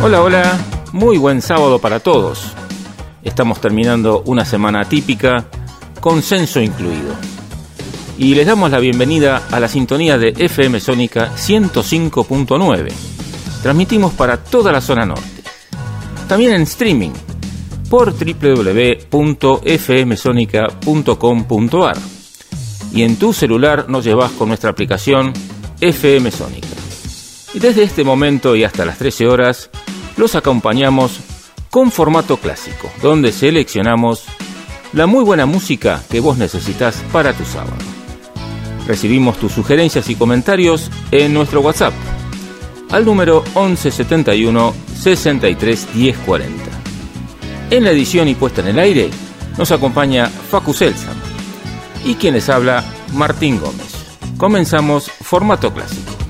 Hola, hola, muy buen sábado para todos. Estamos terminando una semana típica, consenso incluido. Y les damos la bienvenida a la sintonía de FM Sónica 105.9. Transmitimos para toda la zona norte. También en streaming por www.fmsonica.com.ar. Y en tu celular nos llevas con nuestra aplicación FM Sónica. Y desde este momento y hasta las 13 horas los acompañamos con formato clásico, donde seleccionamos la muy buena música que vos necesitas para tu sábado. Recibimos tus sugerencias y comentarios en nuestro WhatsApp al número 1171 63 1040. En la edición y puesta en el aire nos acompaña Facu Selsan y quien les habla Martín Gómez. Comenzamos formato clásico.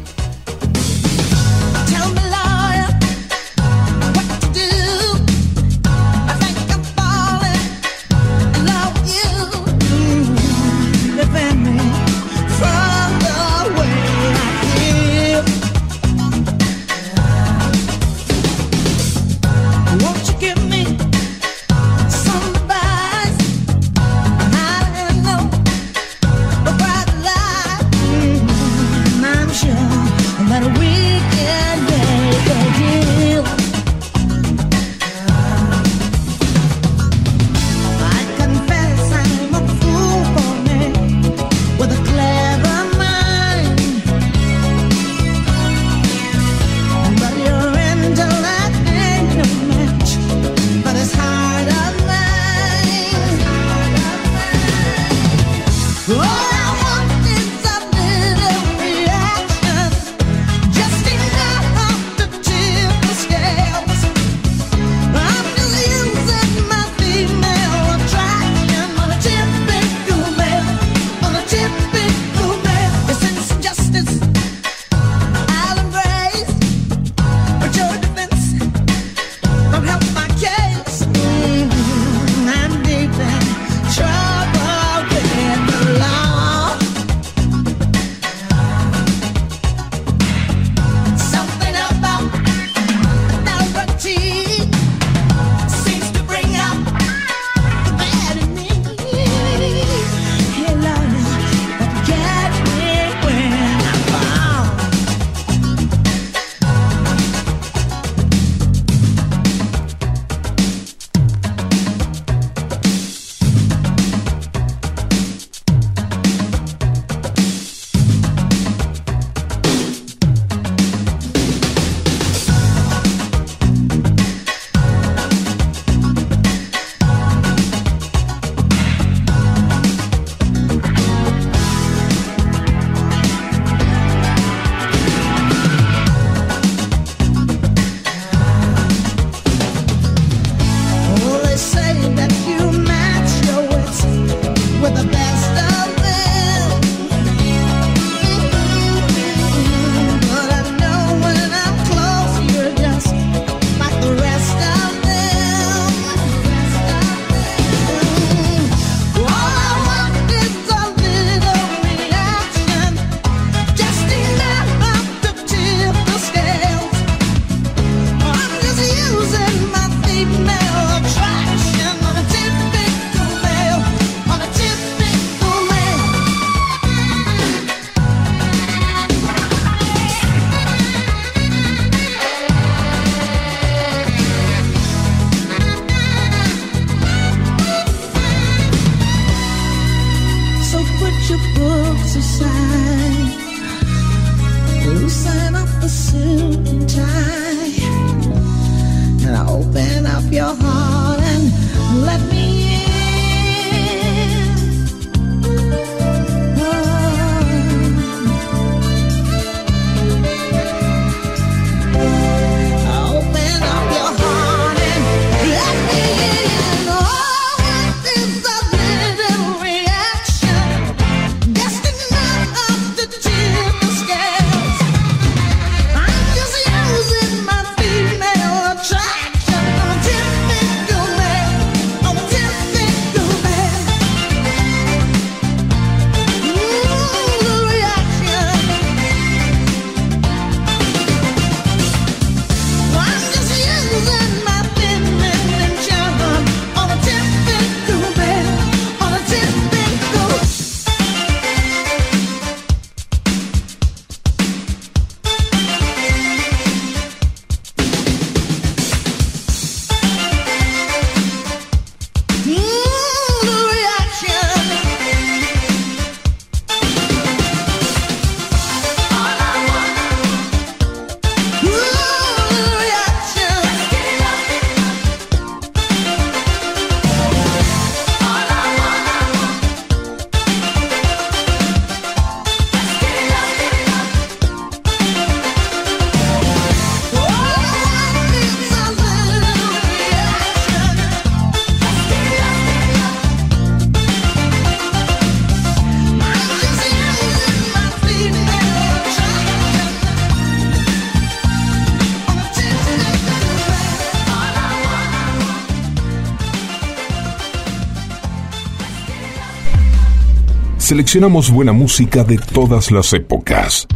Seleccionamos buena música de todas las épocas.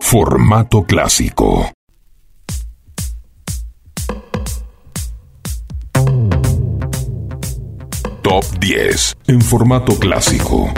Formato clásico. Top 10 en formato clásico.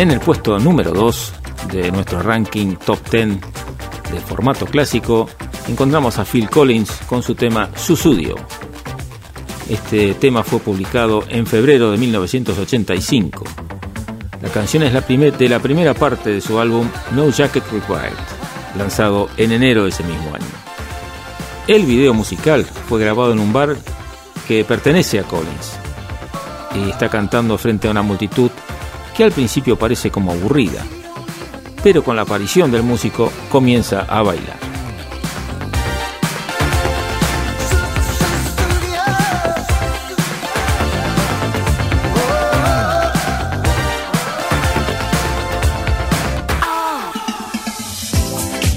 En el puesto número 2 de nuestro ranking top 10 de formato clásico, encontramos a Phil Collins con su tema Susudio. Este tema fue publicado en febrero de 1985. La canción es la de la primera parte de su álbum No Jacket Required, lanzado en enero de ese mismo año. El video musical fue grabado en un bar que pertenece a Collins y está cantando frente a una multitud que al principio parece como aburrida, pero con la aparición del músico comienza a bailar.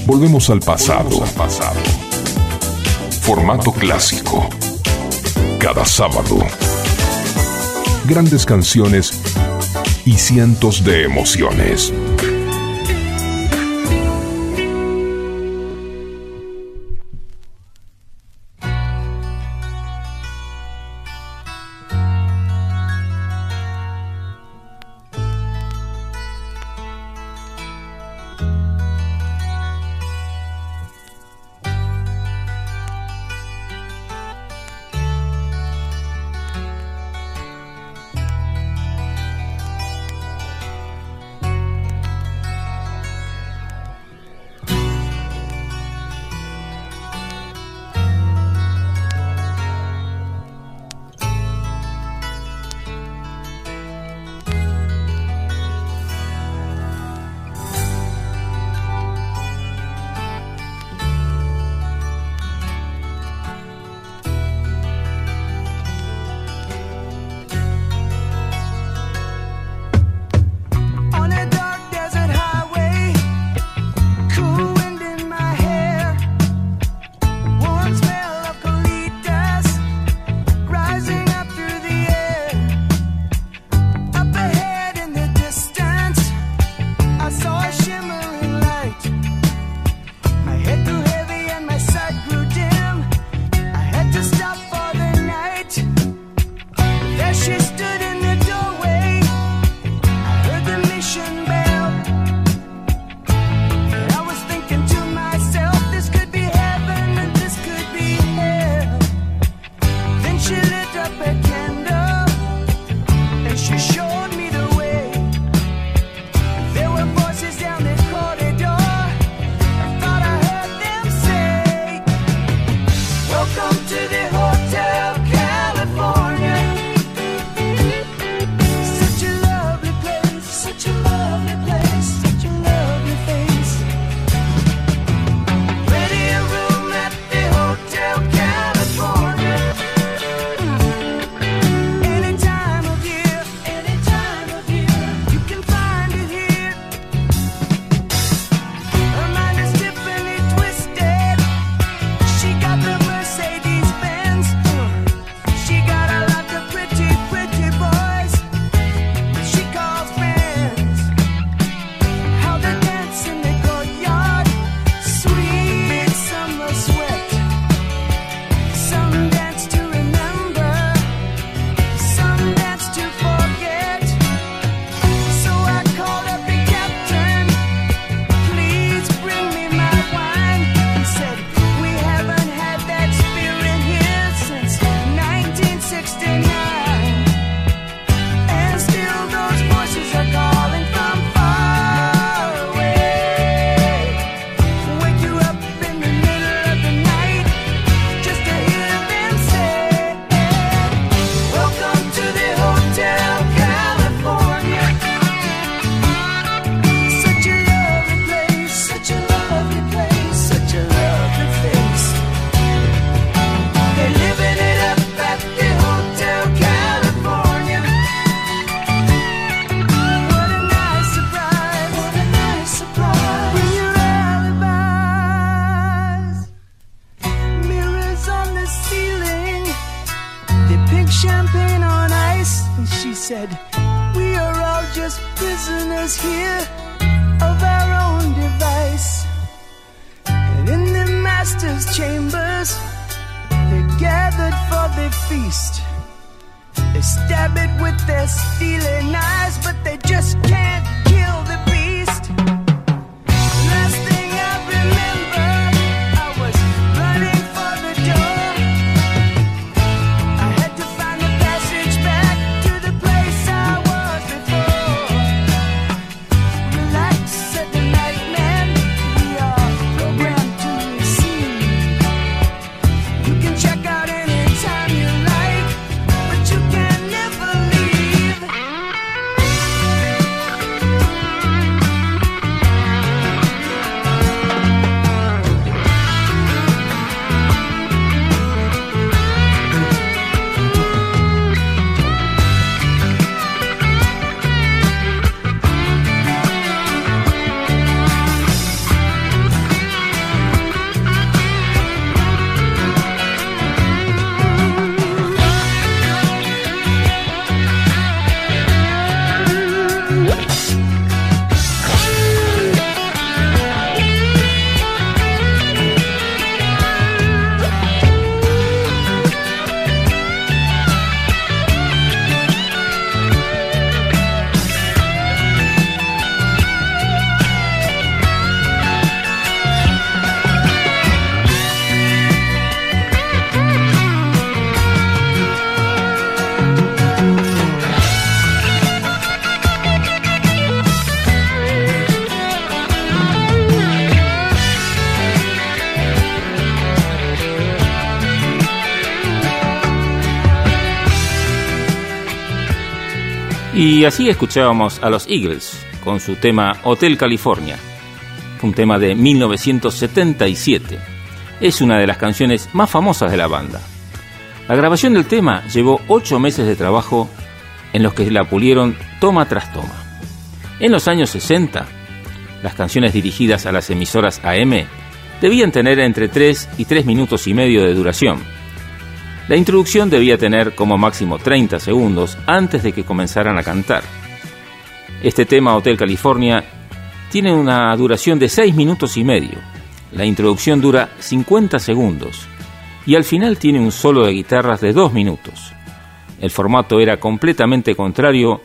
Volvemos al pasado. pasado. Formato clásico. Cada sábado. Grandes canciones y cientos de emociones. Y así escuchábamos a los Eagles con su tema Hotel California, un tema de 1977. Es una de las canciones más famosas de la banda. La grabación del tema llevó ocho meses de trabajo en los que la pulieron toma tras toma. En los años 60, las canciones dirigidas a las emisoras AM debían tener entre 3 y 3 minutos y medio de duración la introducción debía tener como máximo 30 segundos antes de que comenzaran a cantar. Este tema Hotel California tiene una duración de 6 minutos y medio. La introducción dura 50 segundos y al final tiene un solo de guitarras de 2 minutos. El formato era completamente contrario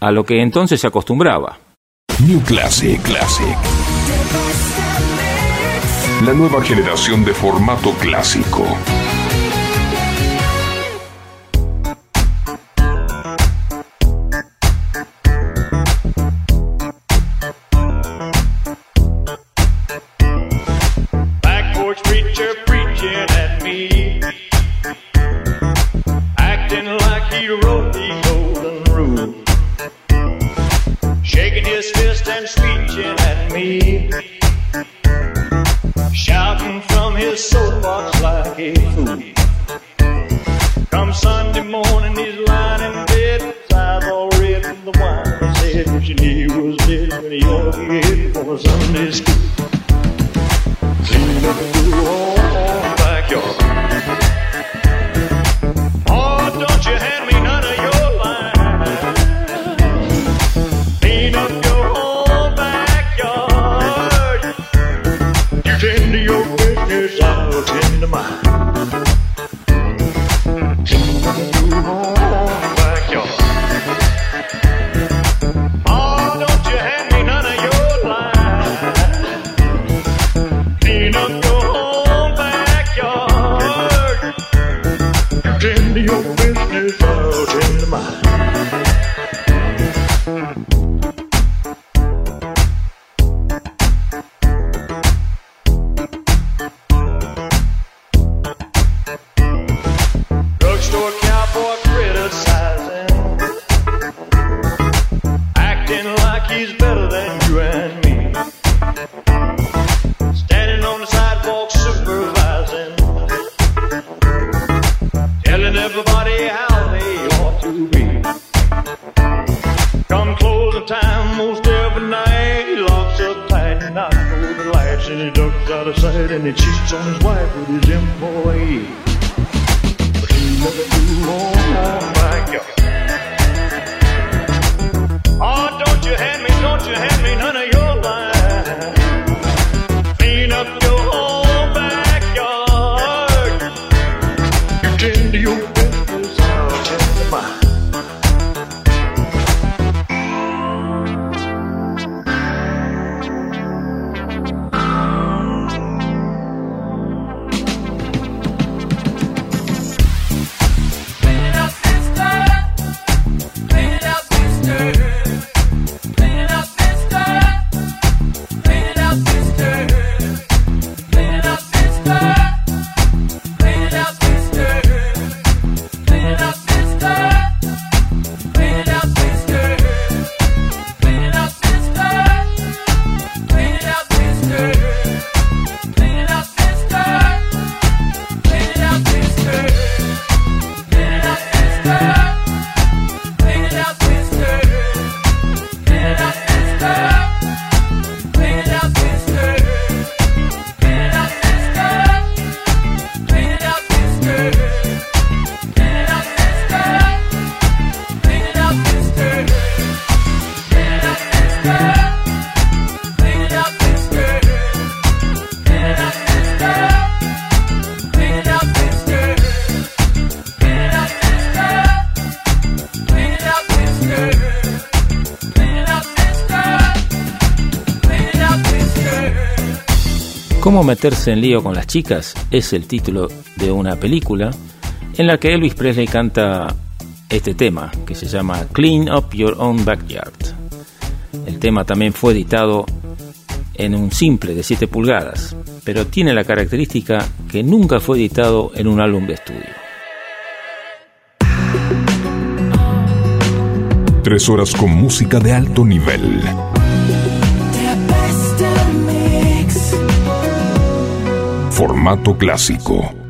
a lo que entonces se acostumbraba. New Classic, Classic. La nueva generación de formato clásico. Meterse en lío con las chicas es el título de una película en la que Elvis Presley canta este tema que se llama Clean Up Your Own Backyard. El tema también fue editado en un simple de 7 pulgadas, pero tiene la característica que nunca fue editado en un álbum de estudio. Tres horas con música de alto nivel. Formato clásico.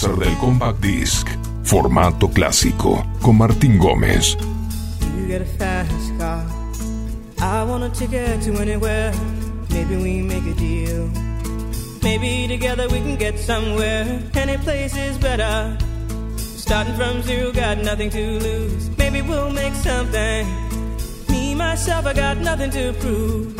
Láser del compact disc, formato clásico, con Martín Gómez. I want a ticket to anywhere. Maybe we make a deal. Maybe together we can get somewhere. Any place is better. Starting from zero, got nothing to lose. Maybe we'll make something. Me, myself, I got nothing to prove.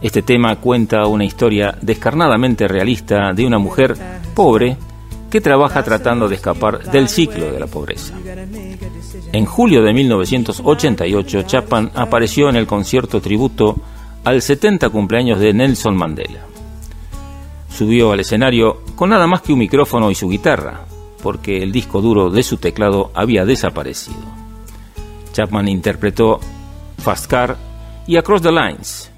Este tema cuenta una historia descarnadamente realista de una mujer pobre que trabaja tratando de escapar del ciclo de la pobreza. En julio de 1988, Chapman apareció en el concierto tributo al 70 cumpleaños de Nelson Mandela. Subió al escenario con nada más que un micrófono y su guitarra, porque el disco duro de su teclado había desaparecido. Chapman interpretó Fast Car y Across the Lines.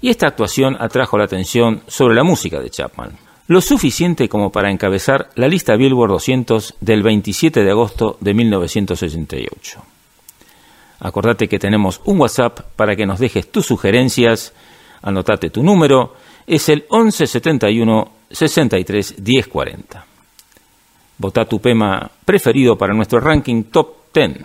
Y esta actuación atrajo la atención sobre la música de Chapman lo suficiente como para encabezar la lista Billboard 200 del 27 de agosto de 1988. Acordate que tenemos un WhatsApp para que nos dejes tus sugerencias, anotate tu número, es el 1171 63 1040. Vota tu tema preferido para nuestro ranking top 10.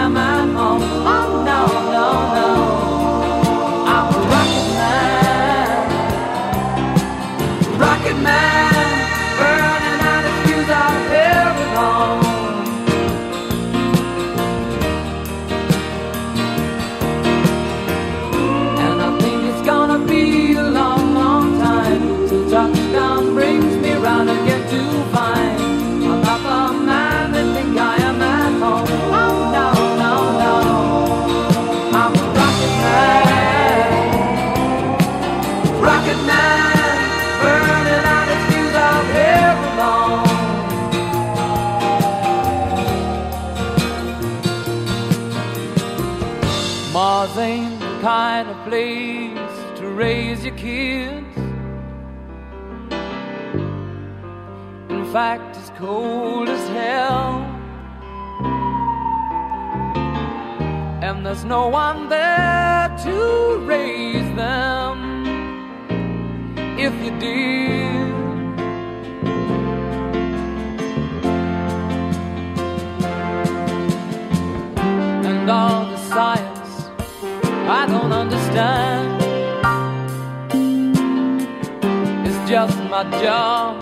no, oh no, no, no. there's no one there to raise them if you did. And all the science I don't understand. It's just my job,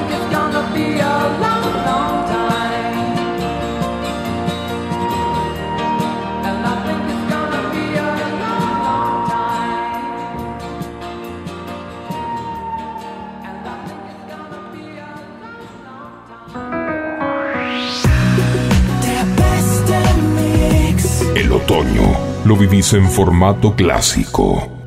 lo vivís en formato clásico.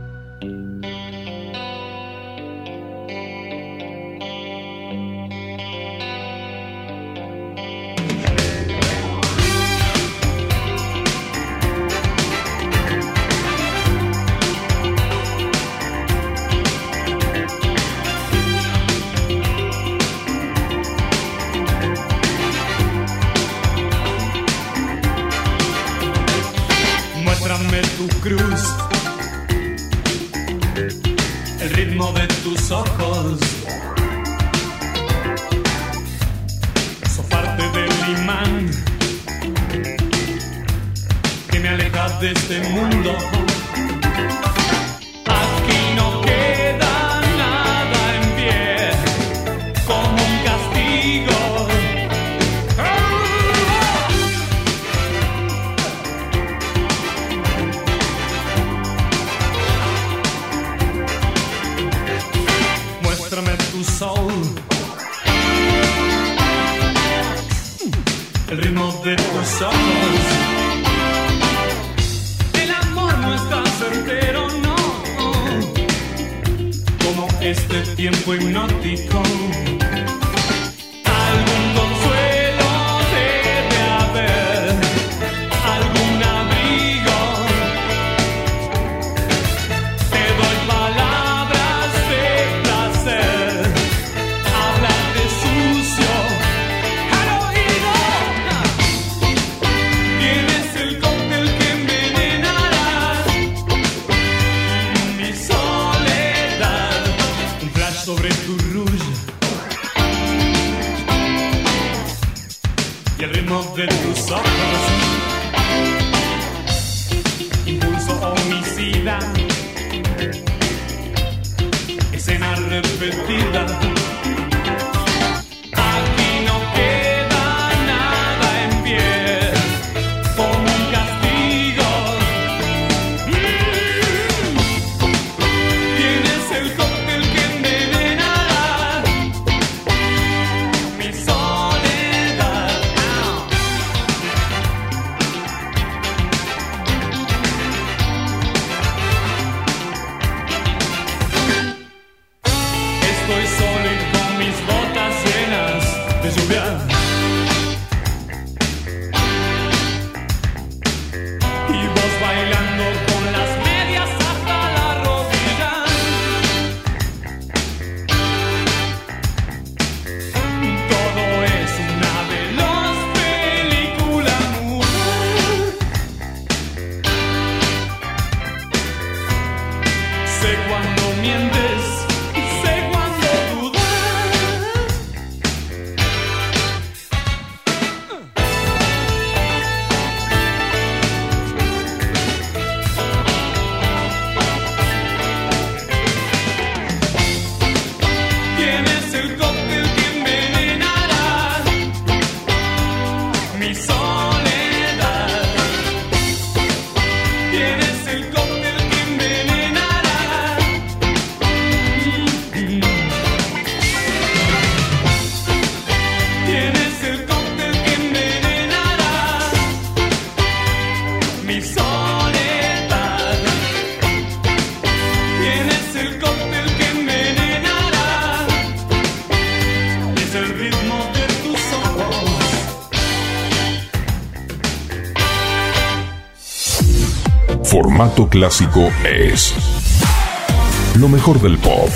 el ritmo de tus ojos. El amor no está certero, no, como este tiempo hipnótico. Clásico es lo mejor del pop.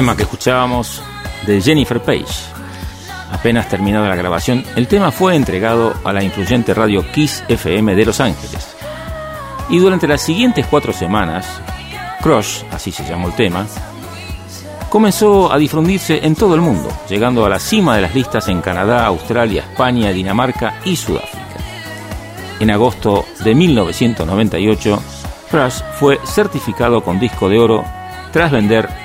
Tema que escuchábamos de Jennifer Page. Apenas terminada la grabación, el tema fue entregado a la influyente radio Kiss FM de Los Ángeles. Y durante las siguientes cuatro semanas, Crush, así se llamó el tema, comenzó a difundirse en todo el mundo, llegando a la cima de las listas en Canadá, Australia, España, Dinamarca y Sudáfrica. En agosto de 1998, Crush fue certificado con disco de oro tras vender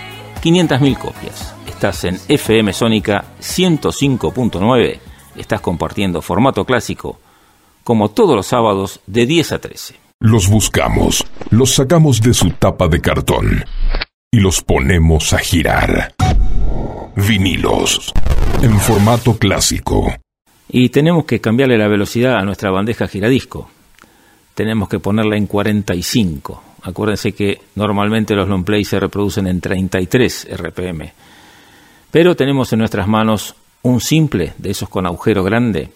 500.000 copias. Estás en FM Sónica 105.9, estás compartiendo formato clásico, como todos los sábados de 10 a 13. Los buscamos, los sacamos de su tapa de cartón y los ponemos a girar. Vinilos, en formato clásico. Y tenemos que cambiarle la velocidad a nuestra bandeja giradisco. Tenemos que ponerla en 45. Acuérdense que normalmente los long play se reproducen en 33 RPM. Pero tenemos en nuestras manos un simple de esos con agujero grande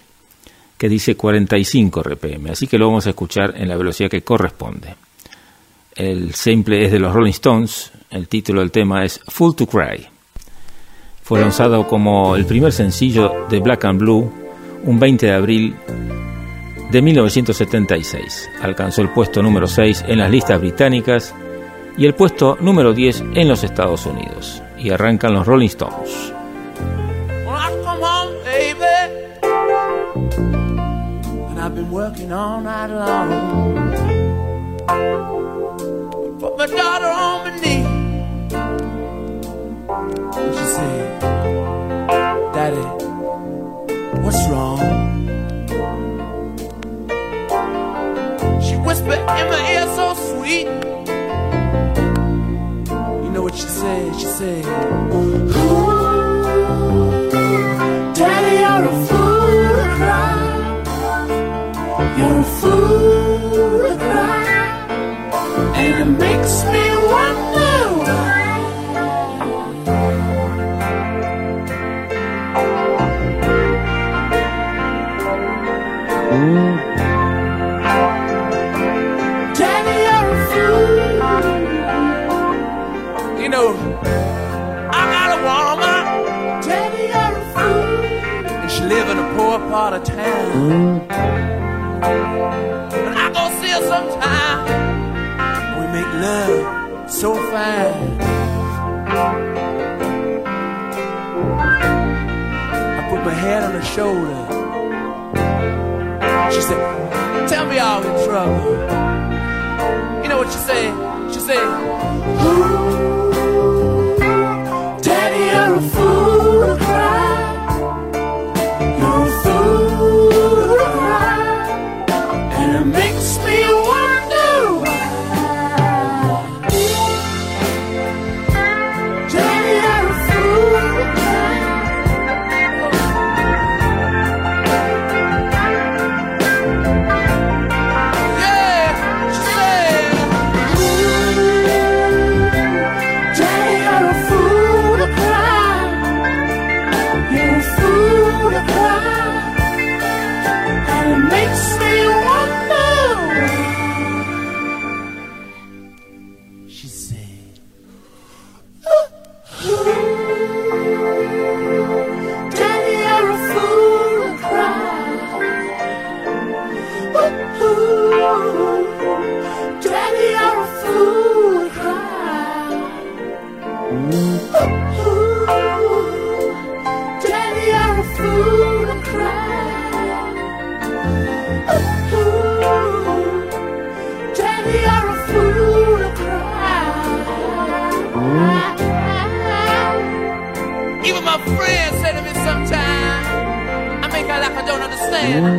que dice 45 RPM, así que lo vamos a escuchar en la velocidad que corresponde. El simple es de los Rolling Stones, el título del tema es Full to Cry. Fue lanzado como el primer sencillo de Black and Blue un 20 de abril de 1976. Alcanzó el puesto número 6 en las listas británicas y el puesto número 10 en los Estados Unidos. Y arrancan los Rolling Stones. She whispered in my ear so sweet. You know what she said? She said. Ooh, Daddy, you're a fool to cry. You're a fool to cry. And it makes me part of town. And I go see her sometime. We make love so fine. I put my head on her shoulder. She said, Tell me I'm in trouble. You know what she said? She said, Ooh, Daddy, you're a fool to cry. Don't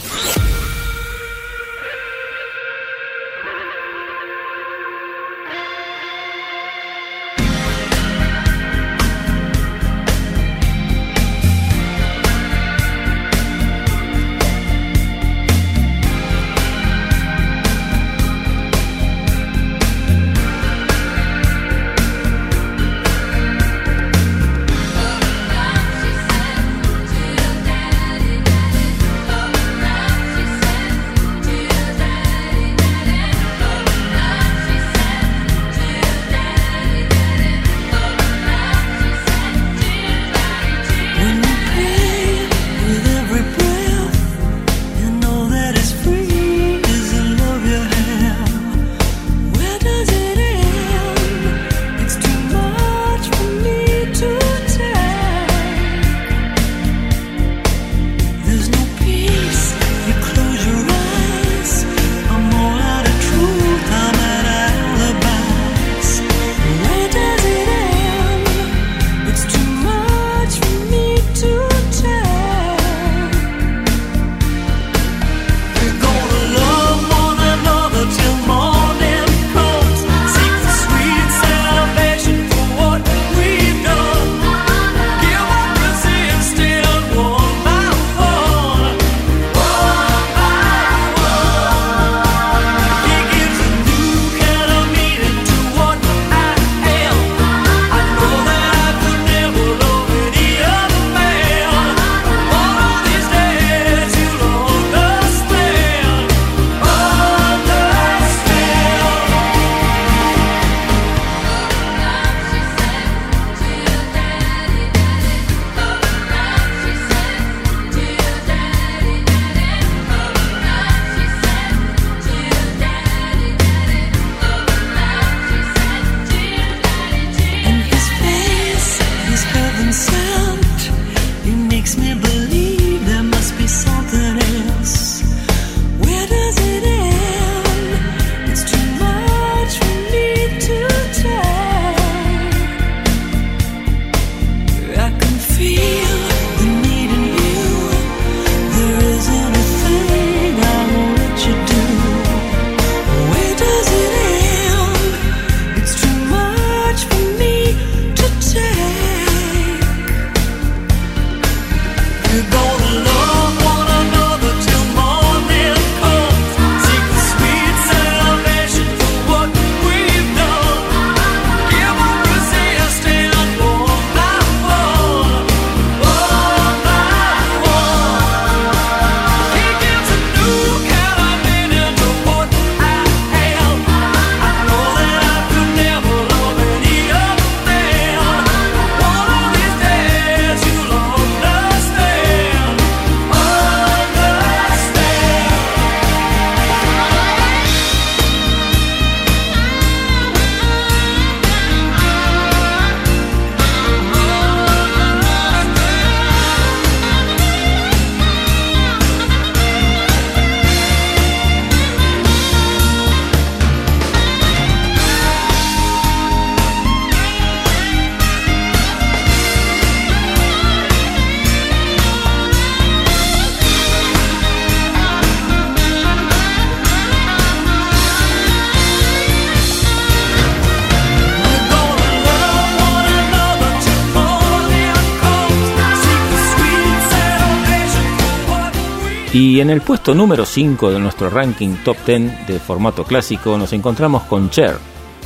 Y en el puesto número 5 de nuestro ranking top 10 de formato clásico nos encontramos con Cher,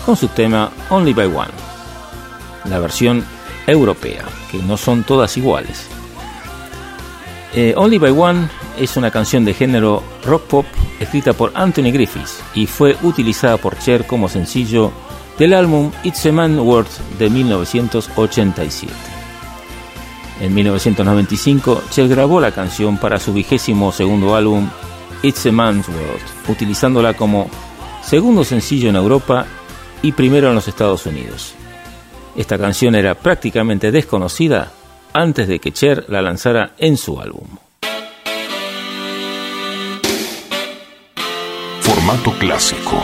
con su tema Only by One, la versión europea, que no son todas iguales. Eh, Only by One es una canción de género rock pop escrita por Anthony Griffiths y fue utilizada por Cher como sencillo del álbum It's a Man World de 1987. En 1995, Cher grabó la canción para su vigésimo segundo álbum It's a Man's World, utilizándola como segundo sencillo en Europa y primero en los Estados Unidos. Esta canción era prácticamente desconocida antes de que Cher la lanzara en su álbum. Formato clásico.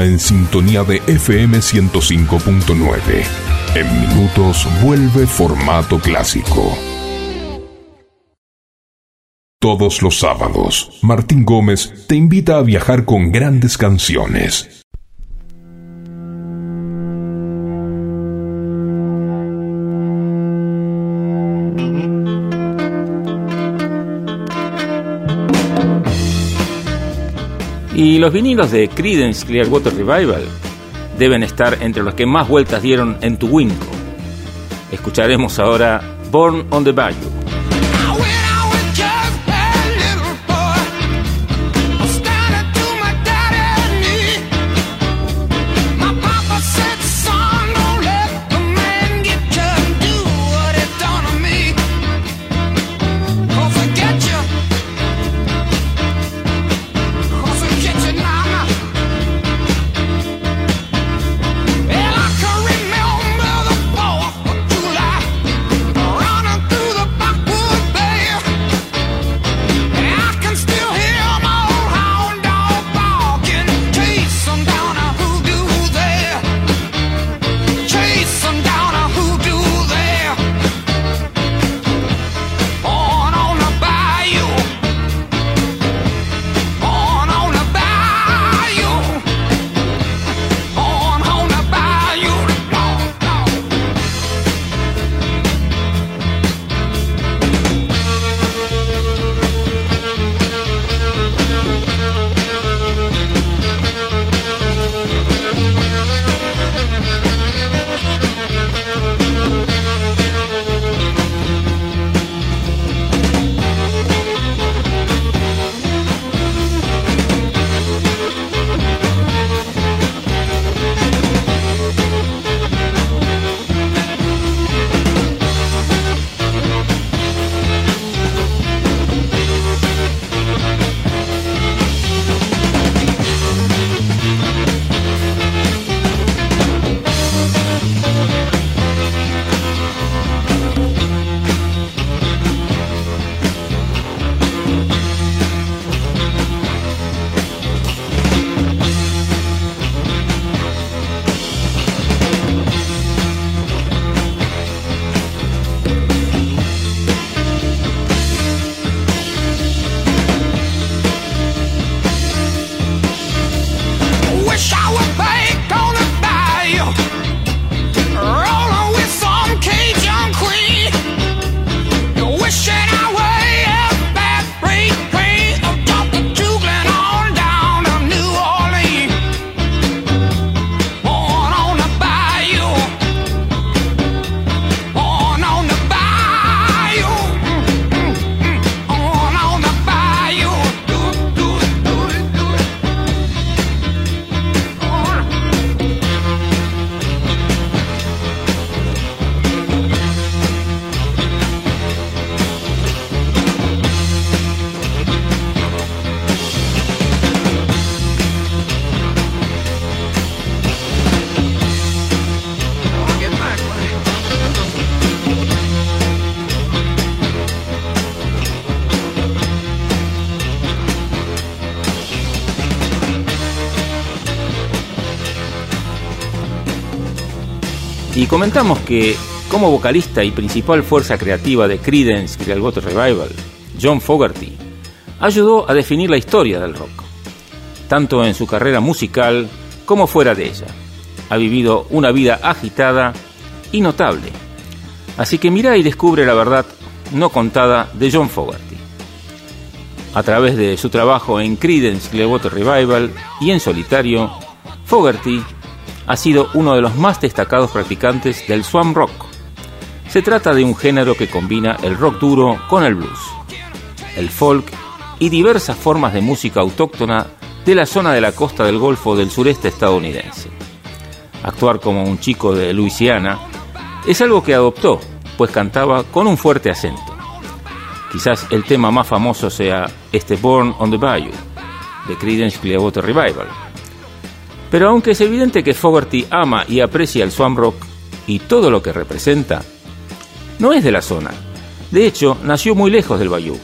En sintonía de FM 105.9. En minutos vuelve formato clásico. Todos los sábados, Martín Gómez te invita a viajar con grandes canciones Y los vinilos de Creedence Clearwater Revival deben estar entre los que más vueltas dieron en tu Winco. Escucharemos ahora Born on the Bayou. Comentamos que como vocalista y principal fuerza creativa de Creedence Clearwater Revival, John Fogerty ayudó a definir la historia del rock, tanto en su carrera musical como fuera de ella. Ha vivido una vida agitada y notable. Así que mira y descubre la verdad no contada de John Fogerty. A través de su trabajo en Creedence Clearwater Revival y en solitario, Fogerty ha sido uno de los más destacados practicantes del swam rock. Se trata de un género que combina el rock duro con el blues, el folk y diversas formas de música autóctona de la zona de la costa del Golfo del sureste estadounidense. Actuar como un chico de Luisiana es algo que adoptó, pues cantaba con un fuerte acento. Quizás el tema más famoso sea este Born on the Bayou, de Creedence Clearwater Revival. Pero aunque es evidente que Fogerty ama y aprecia el swamp rock y todo lo que representa, no es de la zona. De hecho, nació muy lejos del Bayou,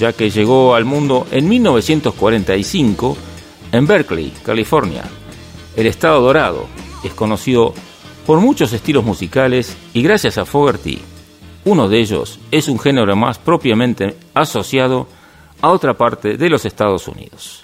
ya que llegó al mundo en 1945 en Berkeley, California. El Estado Dorado es conocido por muchos estilos musicales y gracias a Fogerty, uno de ellos es un género más propiamente asociado a otra parte de los Estados Unidos.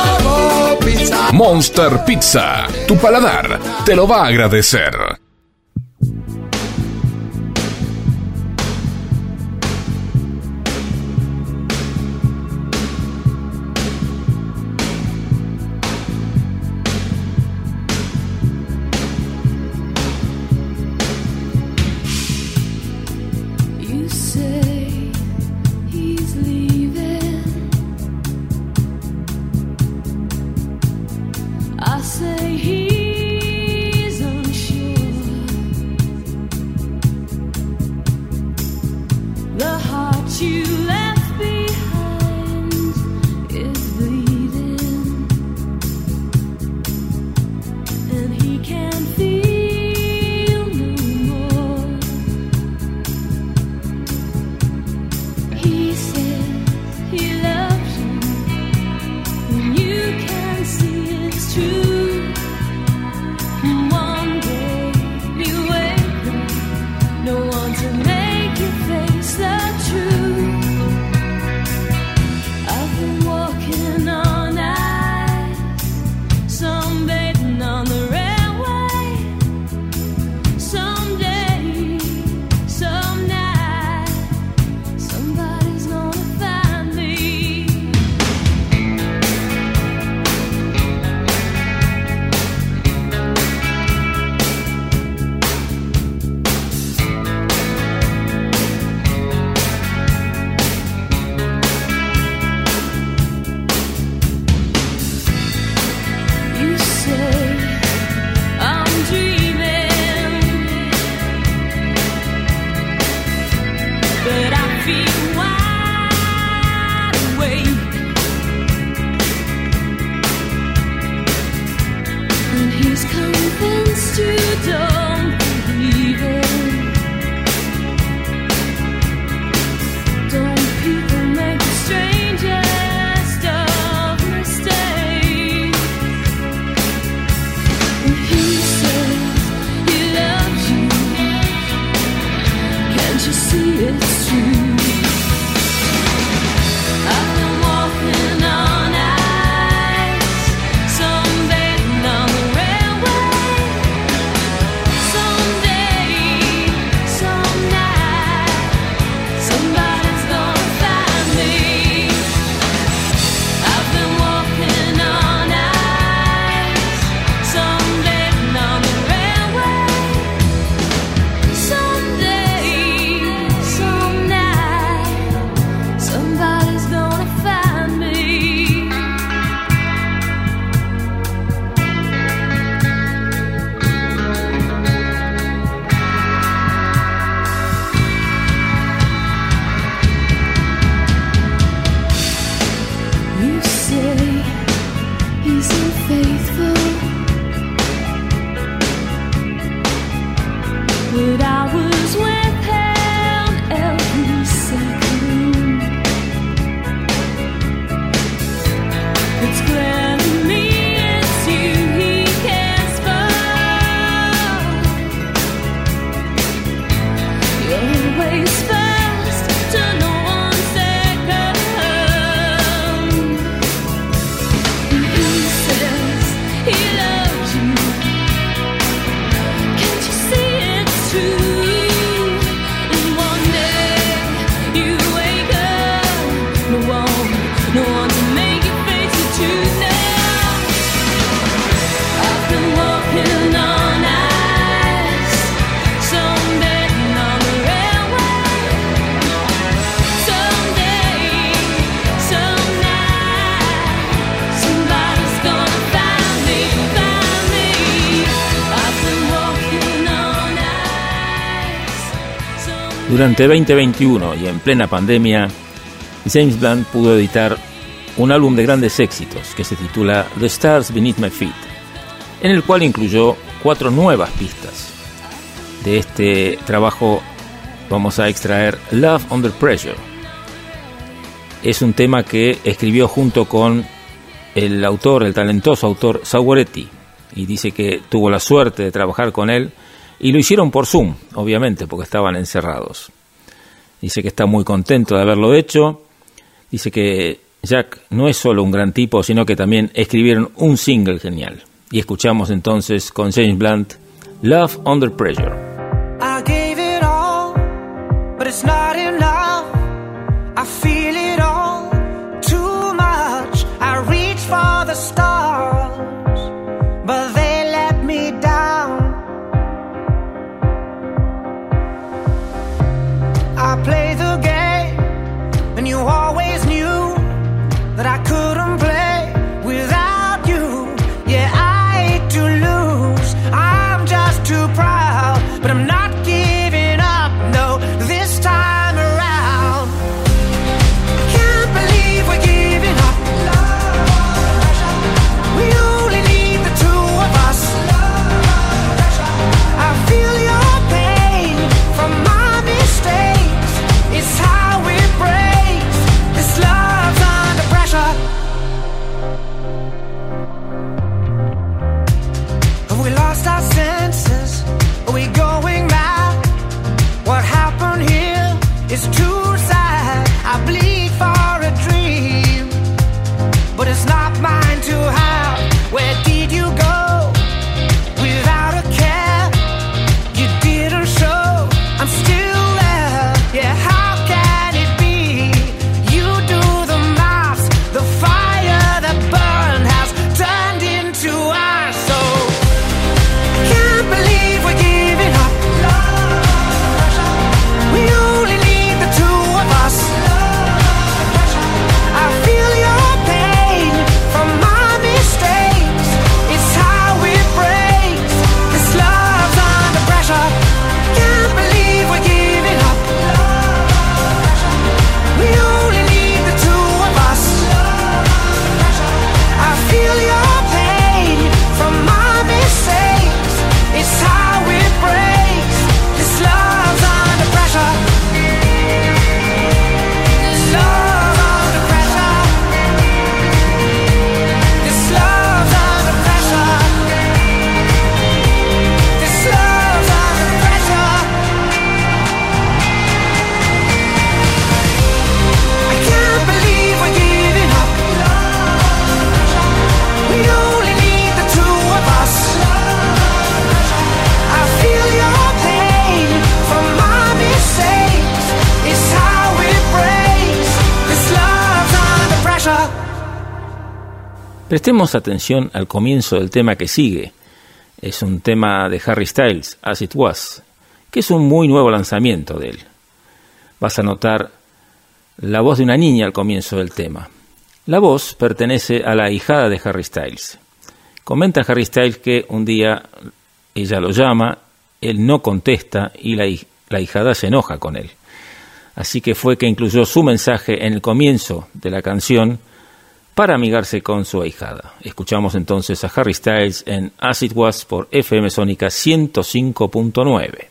Monster Pizza, tu paladar te lo va a agradecer. Durante 2021 y en plena pandemia, James Blunt pudo editar un álbum de grandes éxitos que se titula The Stars Beneath My Feet, en el cual incluyó cuatro nuevas pistas. De este trabajo vamos a extraer Love Under Pressure. Es un tema que escribió junto con el autor, el talentoso autor Saueretti, y dice que tuvo la suerte de trabajar con él y lo hicieron por Zoom, obviamente, porque estaban encerrados. Dice que está muy contento de haberlo hecho. Dice que Jack no es solo un gran tipo, sino que también escribieron un single genial. Y escuchamos entonces con James Blunt Love Under Pressure. Prestemos atención al comienzo del tema que sigue. Es un tema de Harry Styles, As It Was, que es un muy nuevo lanzamiento de él. Vas a notar la voz de una niña al comienzo del tema. La voz pertenece a la hijada de Harry Styles. Comenta Harry Styles que un día ella lo llama, él no contesta y la, la hijada se enoja con él. Así que fue que incluyó su mensaje en el comienzo de la canción para amigarse con su ahijada. Escuchamos entonces a Harry Styles en As It Was por FM Sónica 105.9.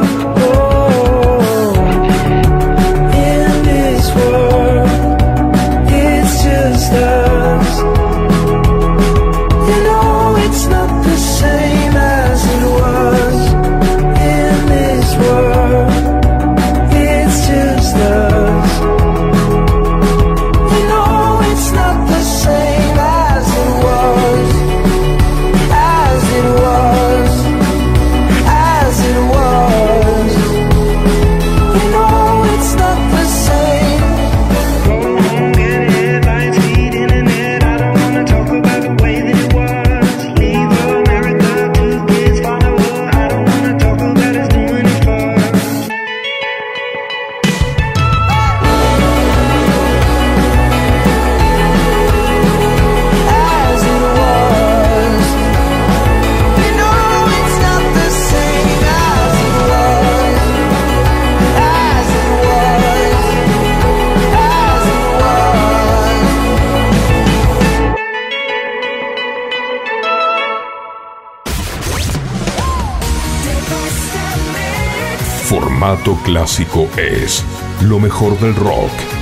clásico es lo mejor del rock.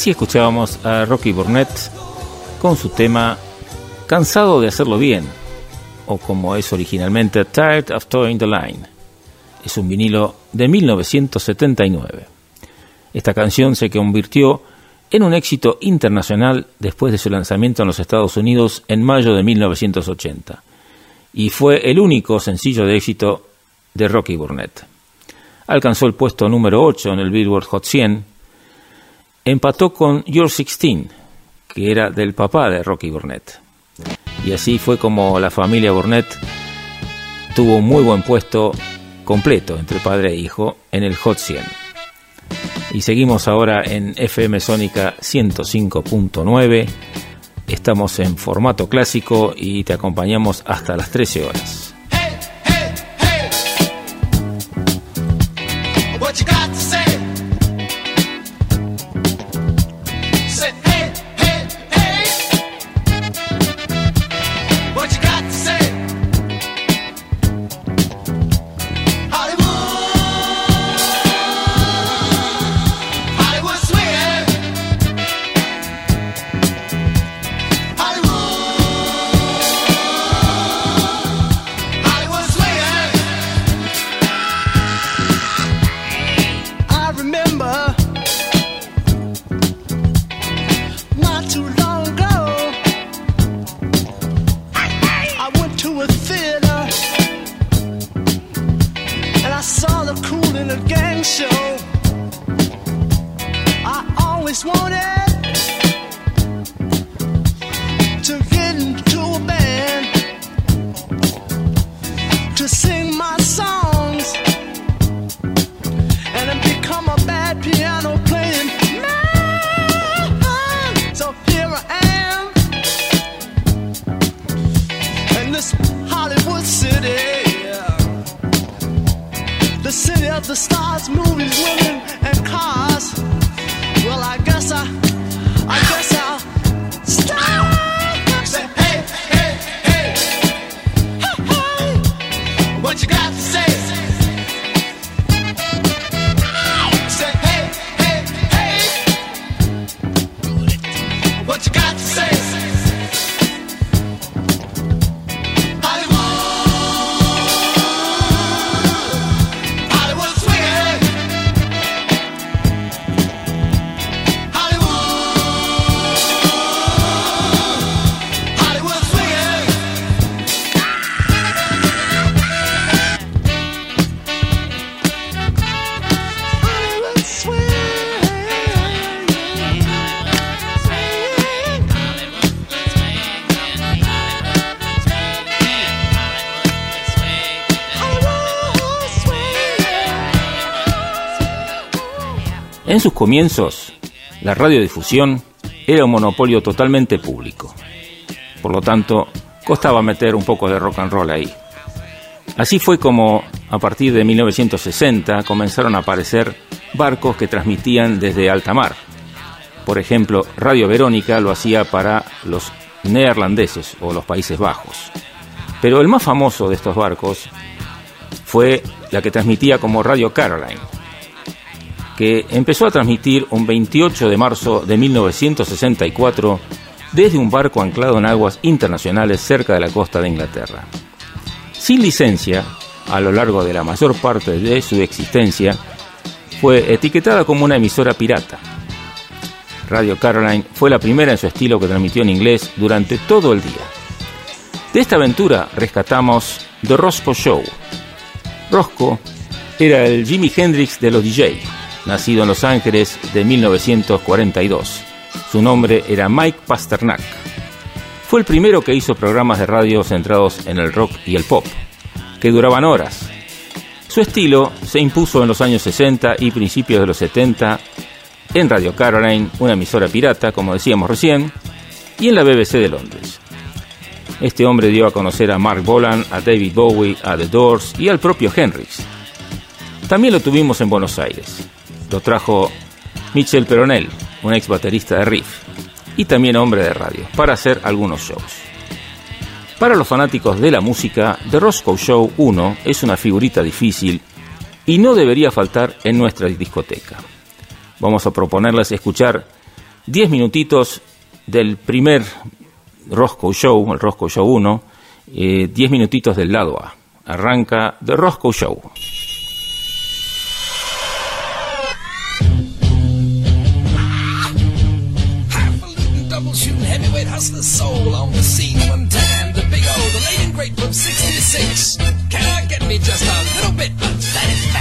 Así escuchábamos a Rocky Burnett con su tema Cansado de hacerlo bien, o como es originalmente Tired of Towing the Line. Es un vinilo de 1979. Esta canción se convirtió en un éxito internacional después de su lanzamiento en los Estados Unidos en mayo de 1980 y fue el único sencillo de éxito de Rocky Burnett. Alcanzó el puesto número 8 en el Billboard Hot 100, empató con Your 16, que era del papá de Rocky Burnett. Y así fue como la familia Burnett tuvo un muy buen puesto completo entre padre e hijo en el Hot 100. Y seguimos ahora en FM Sónica 105.9. Estamos en formato clásico y te acompañamos hasta las 13 horas. En sus comienzos, la radiodifusión era un monopolio totalmente público. Por lo tanto, costaba meter un poco de rock and roll ahí. Así fue como, a partir de 1960, comenzaron a aparecer barcos que transmitían desde alta mar. Por ejemplo, Radio Verónica lo hacía para los neerlandeses o los Países Bajos. Pero el más famoso de estos barcos fue la que transmitía como Radio Caroline, que empezó a transmitir un 28 de marzo de 1964 desde un barco anclado en aguas internacionales cerca de la costa de Inglaterra. Sin licencia, a lo largo de la mayor parte de su existencia, fue etiquetada como una emisora pirata. Radio Caroline fue la primera en su estilo que transmitió en inglés durante todo el día. De esta aventura rescatamos The Roscoe Show. Roscoe era el Jimi Hendrix de los DJ, nacido en Los Ángeles de 1942. Su nombre era Mike Pasternak. Fue el primero que hizo programas de radio centrados en el rock y el pop, que duraban horas. Su estilo se impuso en los años 60 y principios de los 70 en Radio Caroline, una emisora pirata, como decíamos recién, y en la BBC de Londres. Este hombre dio a conocer a Mark Bolan, a David Bowie, a The Doors y al propio Hendrix. También lo tuvimos en Buenos Aires. Lo trajo Michel Peronel, un ex baterista de riff y también hombre de radio, para hacer algunos shows. Para los fanáticos de la música, The Roscoe Show 1 es una figurita difícil y no debería faltar en nuestra discoteca. Vamos a proponerles escuchar 10 minutitos del primer Roscoe Show, el Roscoe Show 1, 10 eh, minutitos del lado A. Arranca The Roscoe Show. 66. Can I get me just a little bit of satisfaction?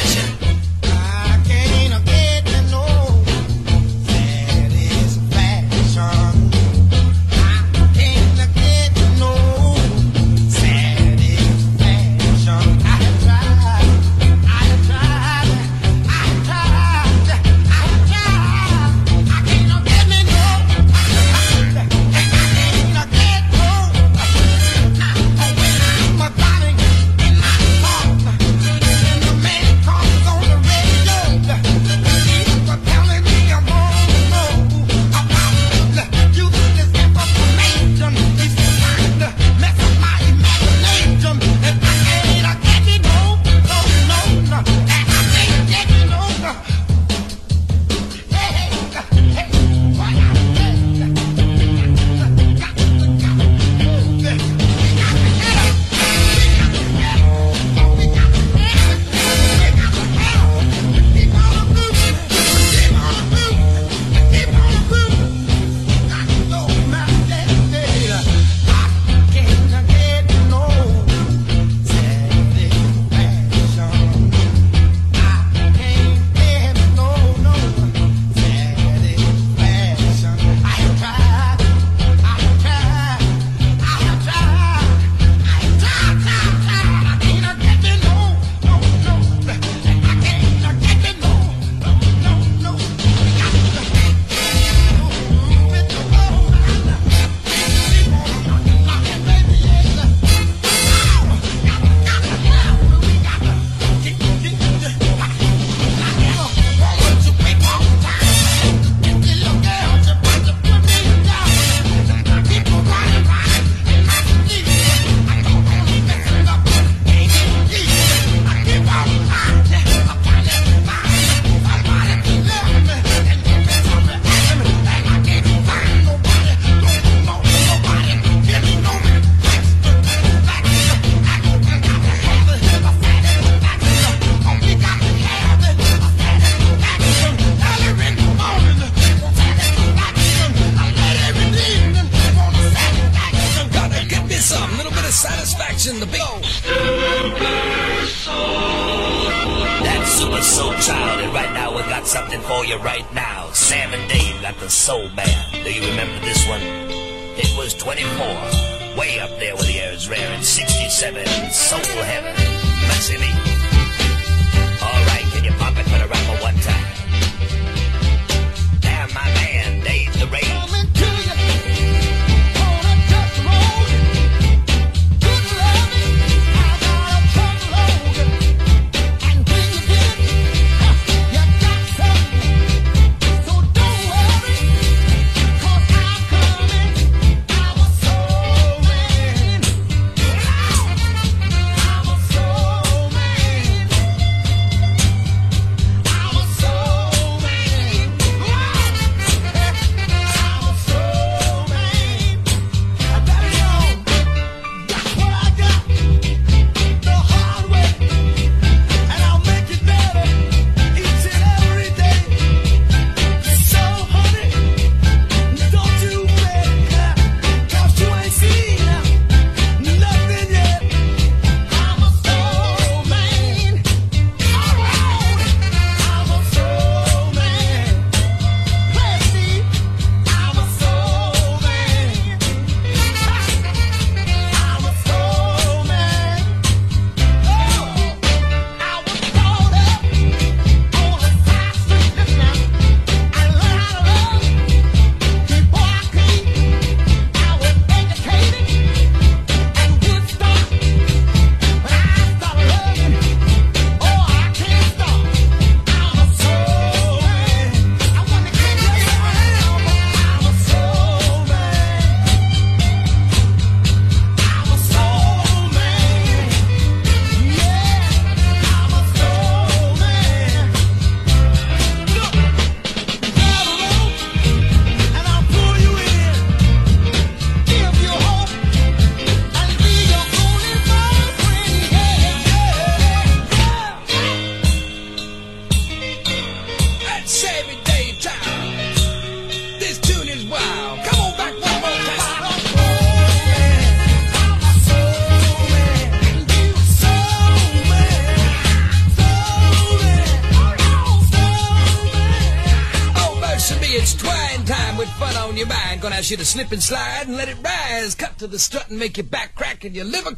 slip and slide and let it rise. Cut to the strut and make your back crack and your liver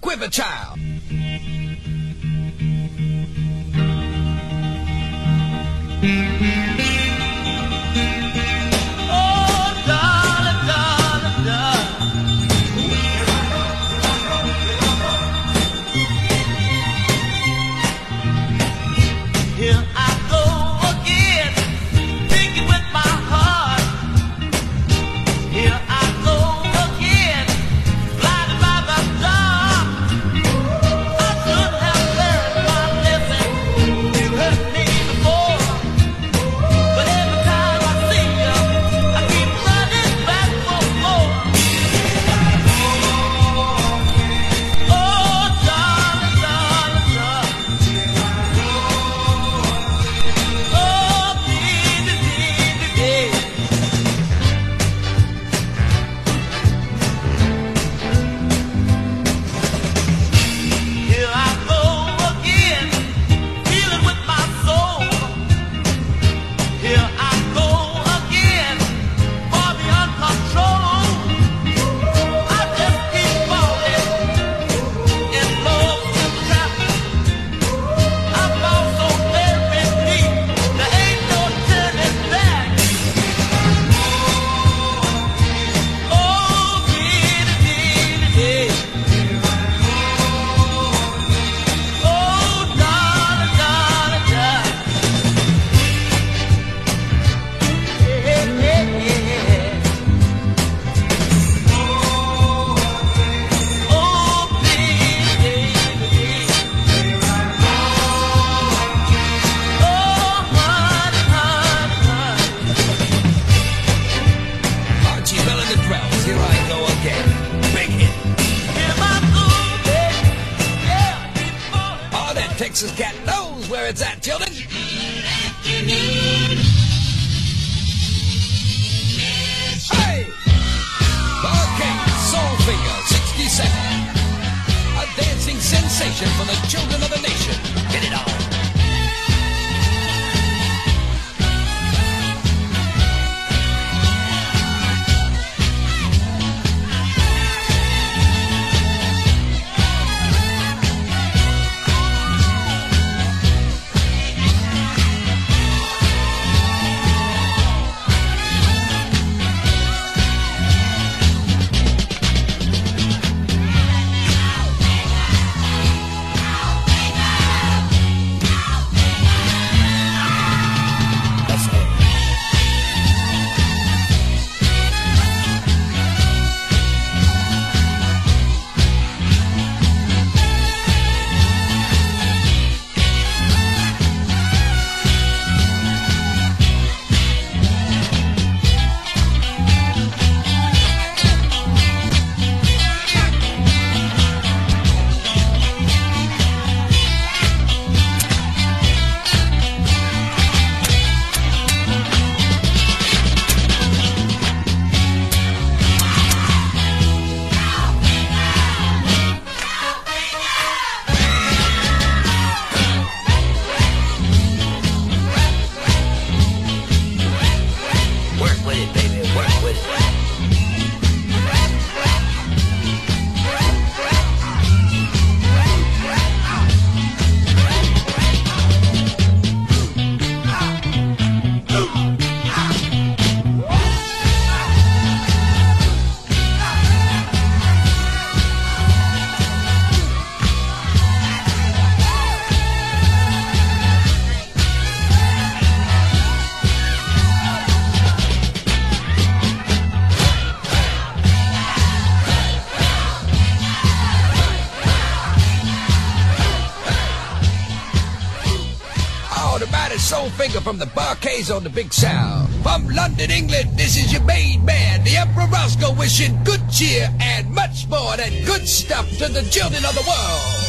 K's on the big sound. From London, England, this is your main man, the Emperor Roscoe, wishing good cheer and much more than good stuff to the children of the world.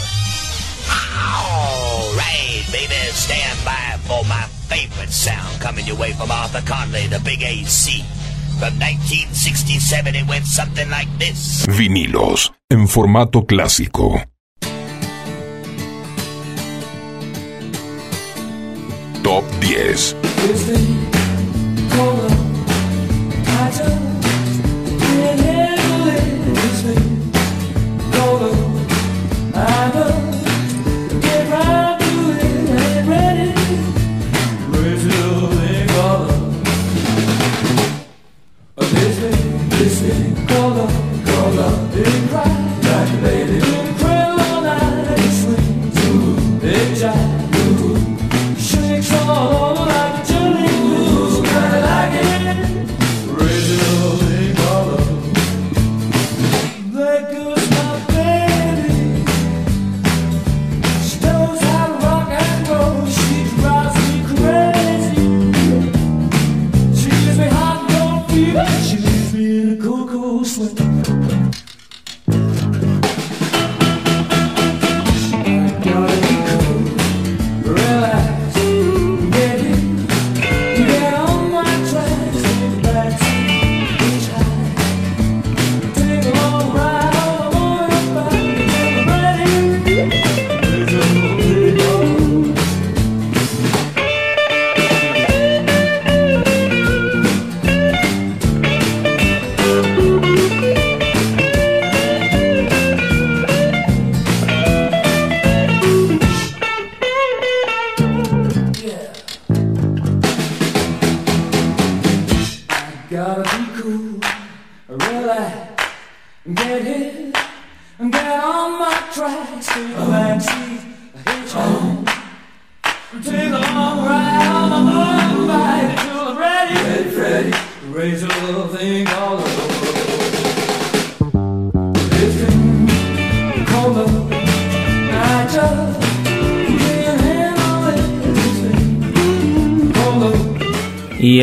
All right, baby, stand by for my favorite sound coming your way from Arthur Conley, the Big AC. From 1967 it went something like this. Vinilos en formato clásico.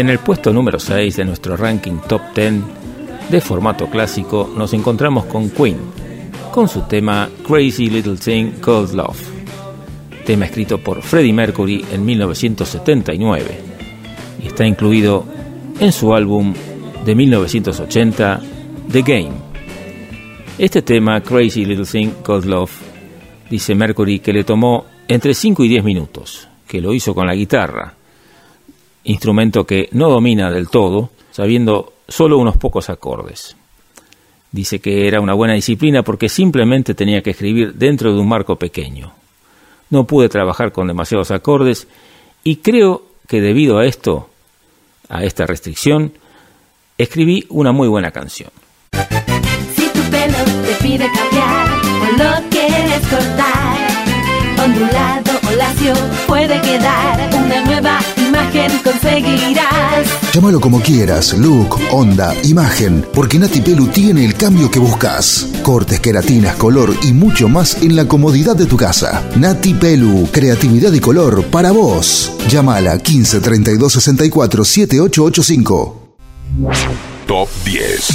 En el puesto número 6 de nuestro ranking top 10 de formato clásico nos encontramos con Queen, con su tema Crazy Little Thing Called Love, tema escrito por Freddie Mercury en 1979 y está incluido en su álbum de 1980 The Game. Este tema, Crazy Little Thing Called Love, dice Mercury que le tomó entre 5 y 10 minutos, que lo hizo con la guitarra, instrumento que no domina del todo, sabiendo solo unos pocos acordes. Dice que era una buena disciplina porque simplemente tenía que escribir dentro de un marco pequeño. No pude trabajar con demasiados acordes y creo que debido a esto, a esta restricción, escribí una muy buena canción. Si tu pelo te pide cambiar o quieres cortar, ondulado o lacio puede quedar una nueva imagen conseguirás. Llámalo como quieras, look, onda, imagen, porque Nati Pelu tiene el cambio que buscas. Cortes, queratinas, color y mucho más en la comodidad de tu casa. Nati Pelu, creatividad y color para vos. Llámala 15 32 64 7885. Top 10.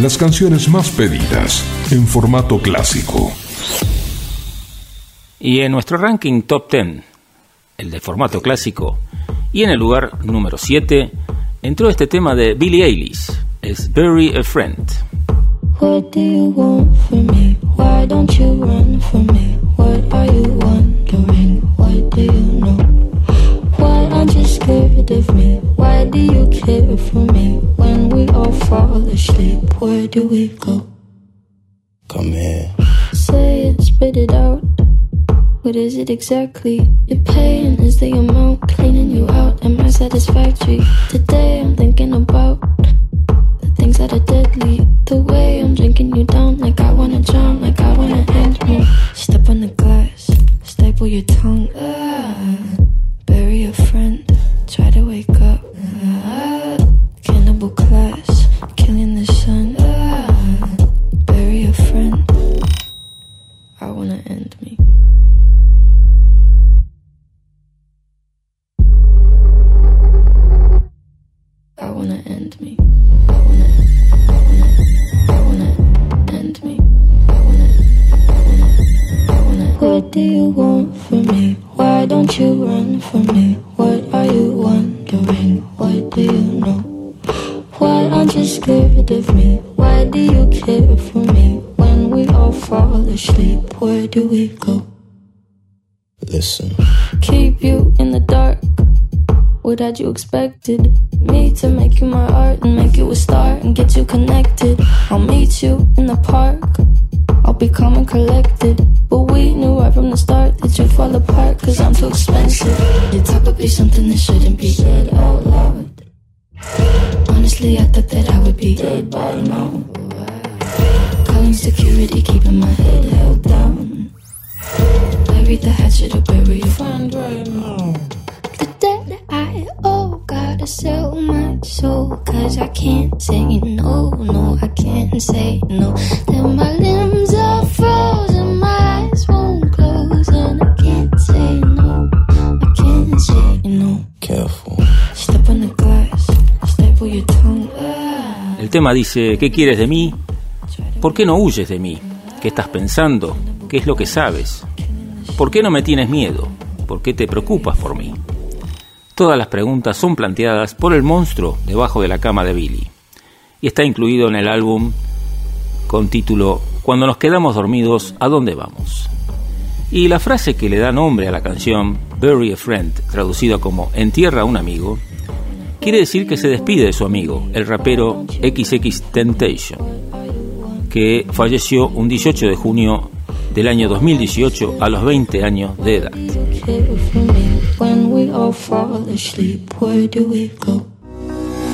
Las canciones más pedidas en formato clásico. Y en nuestro ranking top 10, el de formato clásico, y en el lugar número 7, entró este tema de Billie Eilish, es Bury a Friend. What do you want from me? Why don't you run from me? What are you wondering? What do you know? Why aren't you scared of me? Why do you care for me? When we all fall asleep, where do we go? Come here. Say it, spit it out. What is it exactly? Your pain is the amount cleaning you out. Am I satisfactory? Today I'm thinking about the things that are deadly. The way I'm drinking you down, like I wanna drown, like I wanna end me. Step on the glass, staple your tongue. Ah, bury a friend, try to wake up. Ah, cannibal class, killing the sun. Ah, bury a friend. I wanna end me. Want from me? Why don't you run from me? What are you wondering? What do you know? Why aren't you scared of me? Why do you care for me? When we all fall asleep, where do we go? Listen. Keep you in the dark. What had you expected? Me to make you my art and make you a star and get you connected. I'll meet you in the park. I'll be calm and collected. But we knew right from the start that you'd fall apart, cause I'm too expensive. Your talk would be something that shouldn't be said out loud. Honestly, I thought that I would be dead by now. Calling security, keeping my head held down. Bury the hatchet or bury your friend right now. gotta sell my soul, cause I can't say no, no, I can't say no. Then my limbs are frozen, my eyes won't close, and I can't say no, I can't say no. Careful. Step on the glass, with your tongue. El tema dice: ¿Qué quieres de mí? ¿Por qué no huyes de mí? ¿Qué estás pensando? ¿Qué es lo que sabes? ¿Por qué no me tienes miedo? ¿Por qué te preocupas por mí? Todas las preguntas son planteadas por el monstruo debajo de la cama de Billy y está incluido en el álbum con título Cuando nos quedamos dormidos, ¿a dónde vamos? Y la frase que le da nombre a la canción, Bury a Friend, traducido como Entierra a un amigo, quiere decir que se despide de su amigo, el rapero XX Temptation, que falleció un 18 de junio del año 2018 a los 20 años de edad. When we all fall asleep, where do we go?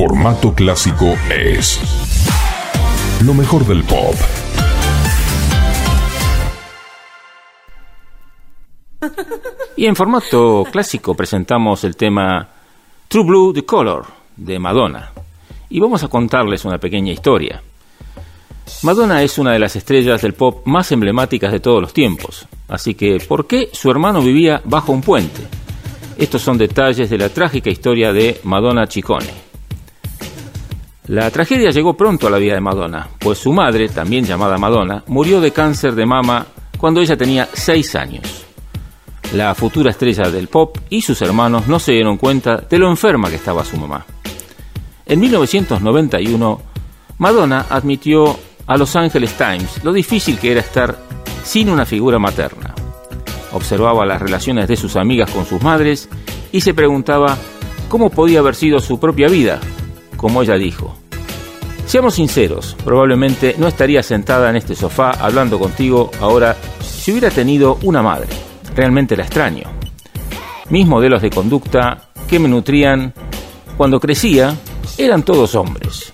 Formato clásico es lo mejor del pop. Y en formato clásico presentamos el tema True Blue The Color de Madonna. Y vamos a contarles una pequeña historia. Madonna es una de las estrellas del pop más emblemáticas de todos los tiempos. Así que, ¿por qué su hermano vivía bajo un puente? Estos son detalles de la trágica historia de Madonna Ciccone. La tragedia llegó pronto a la vida de Madonna, pues su madre, también llamada Madonna, murió de cáncer de mama cuando ella tenía 6 años. La futura estrella del pop y sus hermanos no se dieron cuenta de lo enferma que estaba su mamá. En 1991, Madonna admitió a Los Angeles Times lo difícil que era estar sin una figura materna. Observaba las relaciones de sus amigas con sus madres y se preguntaba cómo podía haber sido su propia vida, como ella dijo. Seamos sinceros, probablemente no estaría sentada en este sofá hablando contigo ahora si hubiera tenido una madre. Realmente la extraño. Mis modelos de conducta que me nutrían cuando crecía eran todos hombres.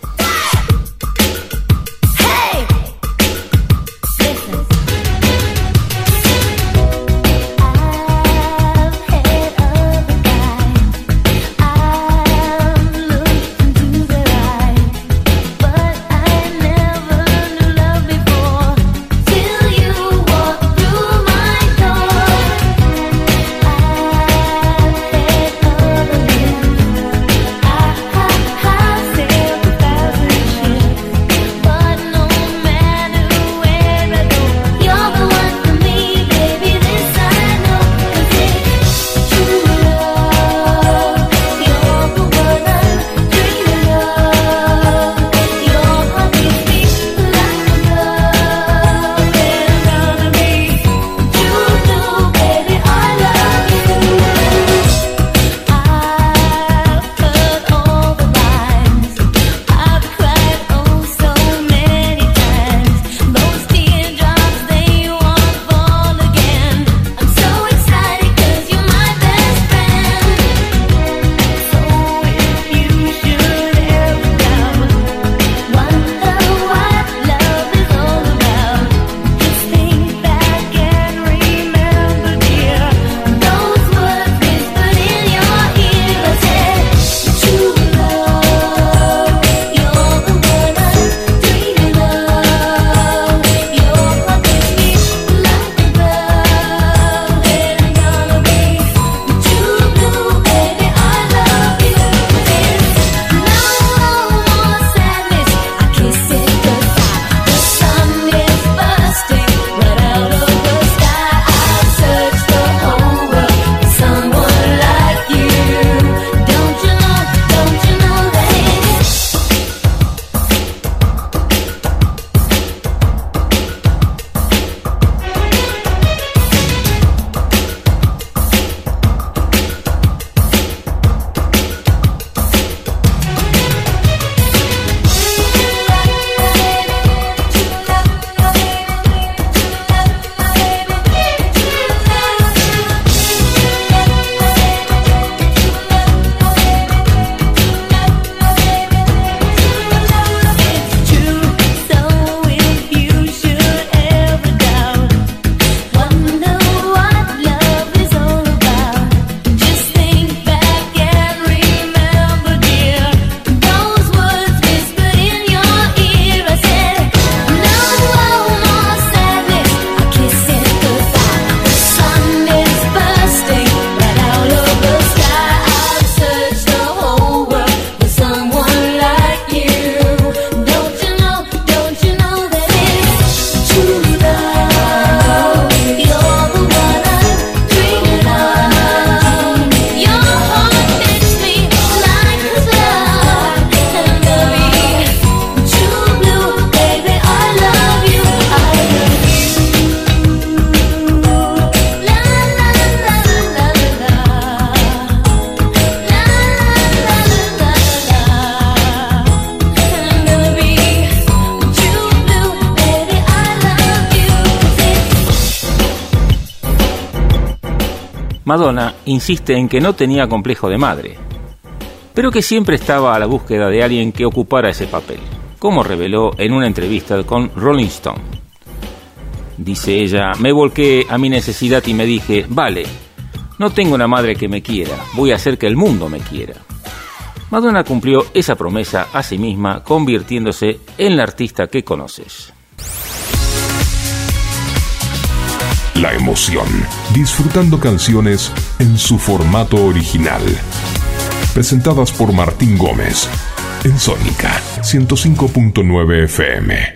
Insiste en que no tenía complejo de madre, pero que siempre estaba a la búsqueda de alguien que ocupara ese papel, como reveló en una entrevista con Rolling Stone. Dice ella, me volqué a mi necesidad y me dije, vale, no tengo una madre que me quiera, voy a hacer que el mundo me quiera. Madonna cumplió esa promesa a sí misma, convirtiéndose en la artista que conoces. La emoción, disfrutando canciones en su formato original. Presentadas por Martín Gómez en Sónica 105.9 FM.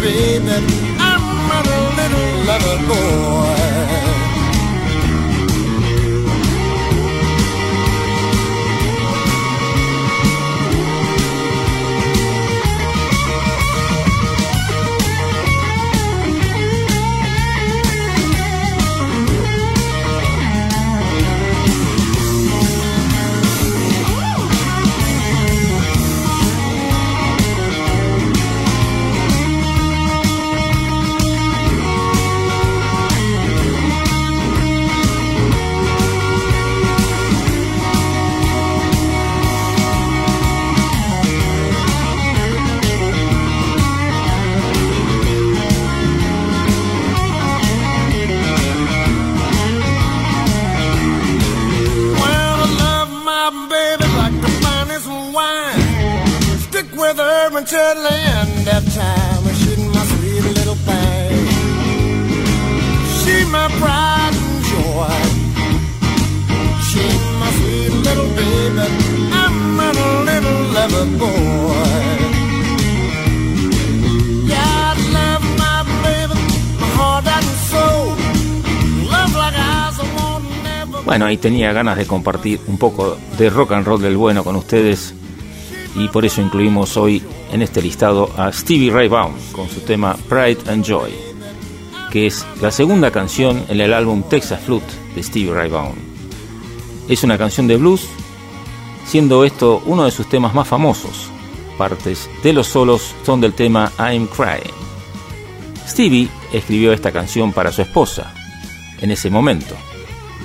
Baby. I'm a little lover boy. Tenía ganas de compartir un poco de rock and roll del bueno con ustedes y por eso incluimos hoy en este listado a Stevie Ray Vaughan con su tema Pride and Joy, que es la segunda canción en el álbum Texas Flute de Stevie Ray Vaughan. Es una canción de blues, siendo esto uno de sus temas más famosos. Partes de los solos son del tema I'm Crying. Stevie escribió esta canción para su esposa, en ese momento,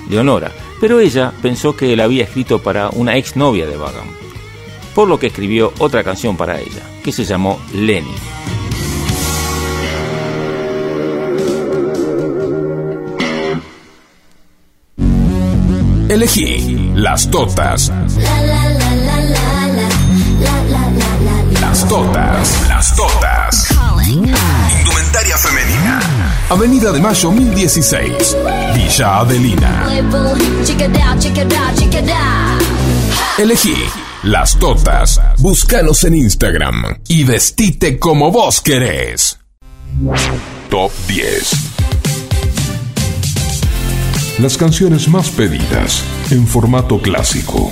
Leonora, pero ella pensó que la había escrito para una exnovia de Vaughan, por lo que escribió otra canción para ella, que se llamó Lenny. Elegí las totas. Las totas. Las Avenida de Mayo 1016. Villa Adelina. Elegí las totas. Búscanos en Instagram y vestite como vos querés. Top 10. Las canciones más pedidas en formato clásico.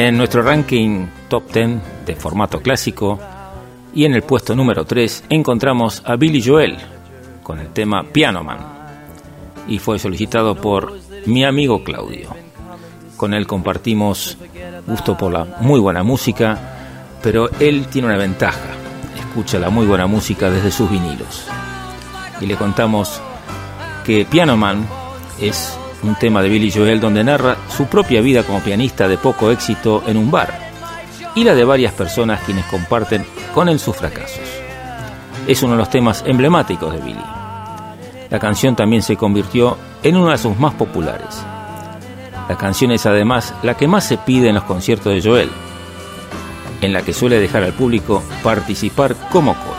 En nuestro ranking top 10 de formato clásico y en el puesto número 3 encontramos a Billy Joel con el tema Piano Man y fue solicitado por mi amigo Claudio. Con él compartimos gusto por la muy buena música, pero él tiene una ventaja, escucha la muy buena música desde sus vinilos. Y le contamos que Piano Man es un tema de Billy Joel donde narra su propia vida como pianista de poco éxito en un bar y la de varias personas quienes comparten con él sus fracasos. Es uno de los temas emblemáticos de Billy. La canción también se convirtió en una de sus más populares. La canción es además la que más se pide en los conciertos de Joel, en la que suele dejar al público participar como coro.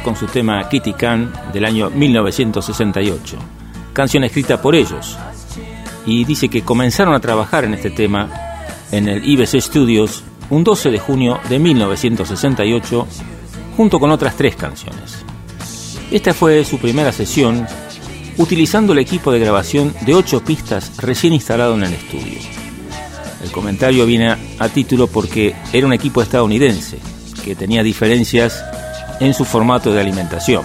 Con su tema Kitty Can del año 1968, canción escrita por ellos. Y dice que comenzaron a trabajar en este tema en el IBC Studios un 12 de junio de 1968 junto con otras tres canciones. Esta fue su primera sesión utilizando el equipo de grabación de ocho pistas recién instalado en el estudio. El comentario viene a título porque era un equipo estadounidense que tenía diferencias en su formato de alimentación,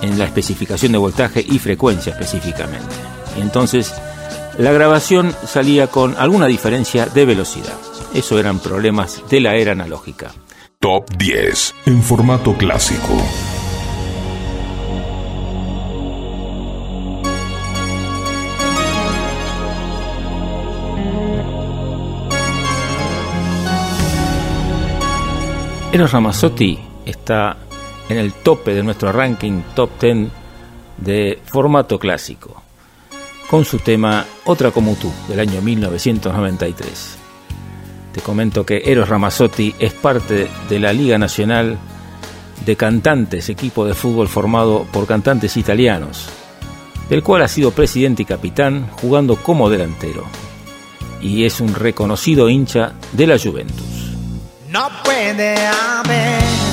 en la especificación de voltaje y frecuencia específicamente. Y entonces la grabación salía con alguna diferencia de velocidad. Eso eran problemas de la era analógica. Top 10 en formato clásico. Eros Ramazzotti está en el tope de nuestro ranking top 10 de formato clásico, con su tema Otra como tú, del año 1993. Te comento que Eros Ramazzotti es parte de la Liga Nacional de Cantantes, equipo de fútbol formado por cantantes italianos, del cual ha sido presidente y capitán jugando como delantero, y es un reconocido hincha de la Juventus. No puede haber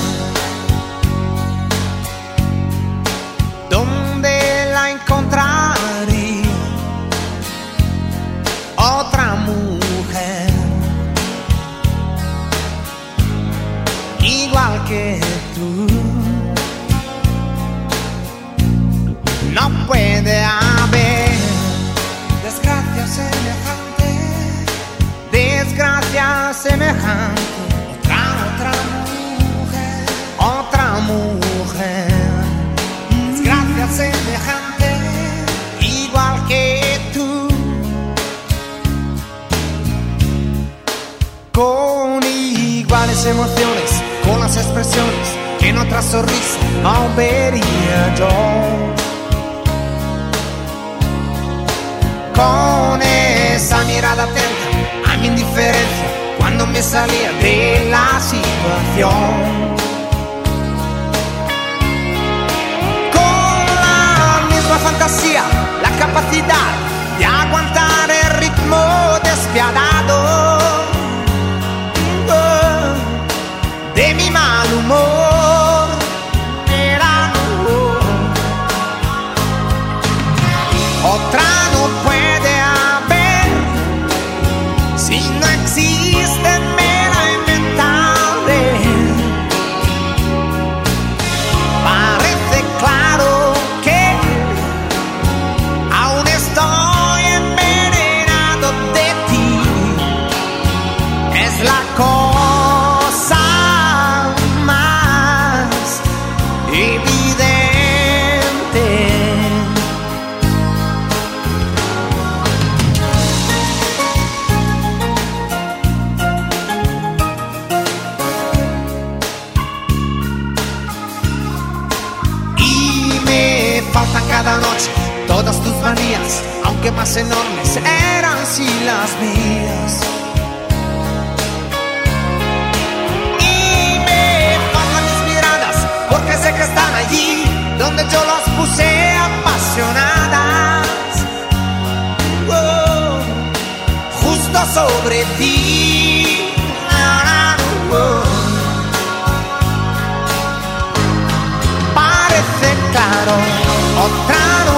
igual que tú. No puede haber desgracia semejante, desgracia semejante. Otra, otra mujer, otra mujer, desgracia semejante, igual que tú, con iguales emociones, con las expresiones que en otra sonrisa no vería yo. Con esa mirada atenta a mi indiferencia cuando me salía de la situación. Con la misma fantasía, la capacidad de aguantar el ritmo despiadado más enormes eran sí las mías. Y me faltan mis miradas, porque sé que están allí, donde yo las puse apasionadas. Oh, justo sobre ti. Parece claro, otra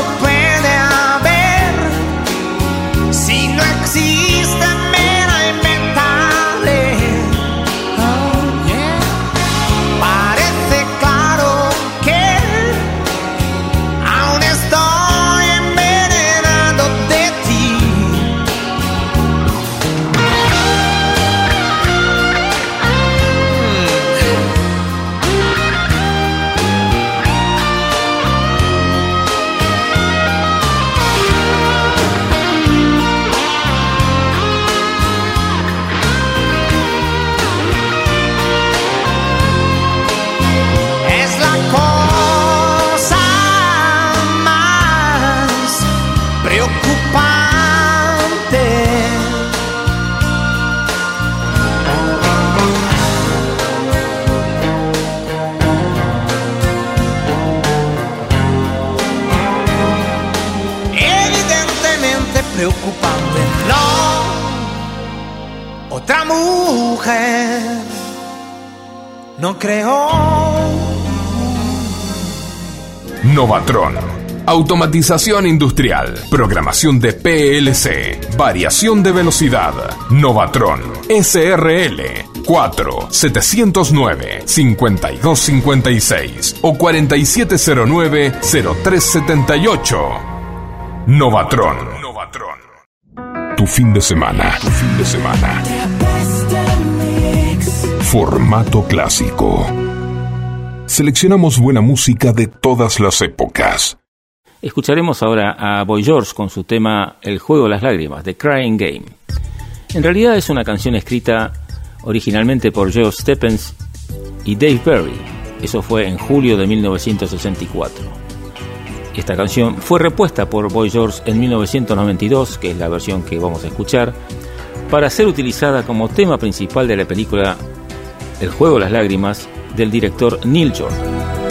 mujer, no creo. Novatron. Automatización industrial, programación de PLC, variación de velocidad. Novatron SRL 4 709 5256 o 4709 0378. Novatron. Novatron. Tu fin de semana. Tu fin de semana. Formato clásico. Seleccionamos buena música de todas las épocas. Escucharemos ahora a Boy George con su tema El juego de las lágrimas, The Crying Game. En realidad es una canción escrita originalmente por Joe Steppens y Dave Berry. Eso fue en julio de 1964. Esta canción fue repuesta por Boy George en 1992, que es la versión que vamos a escuchar, para ser utilizada como tema principal de la película El juego de las lágrimas del director Neil Jordan.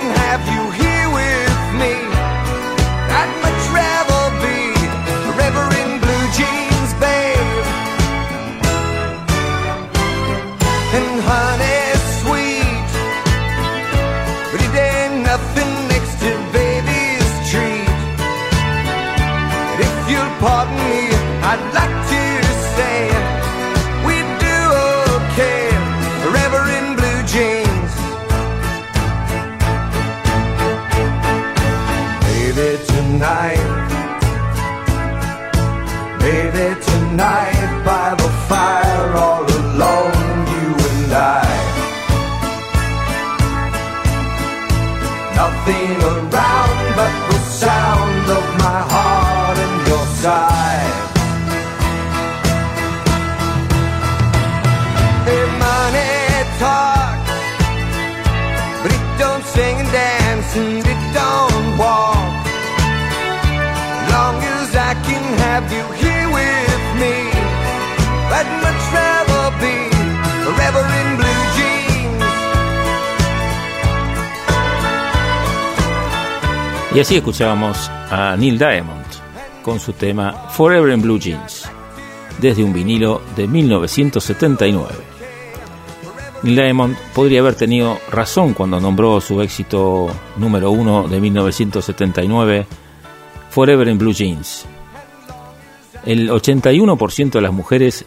Have you así escuchábamos a Neil Diamond con su tema Forever in Blue Jeans, desde un vinilo de 1979. Neil Diamond podría haber tenido razón cuando nombró su éxito número uno de 1979, Forever in Blue Jeans. El 81% de las mujeres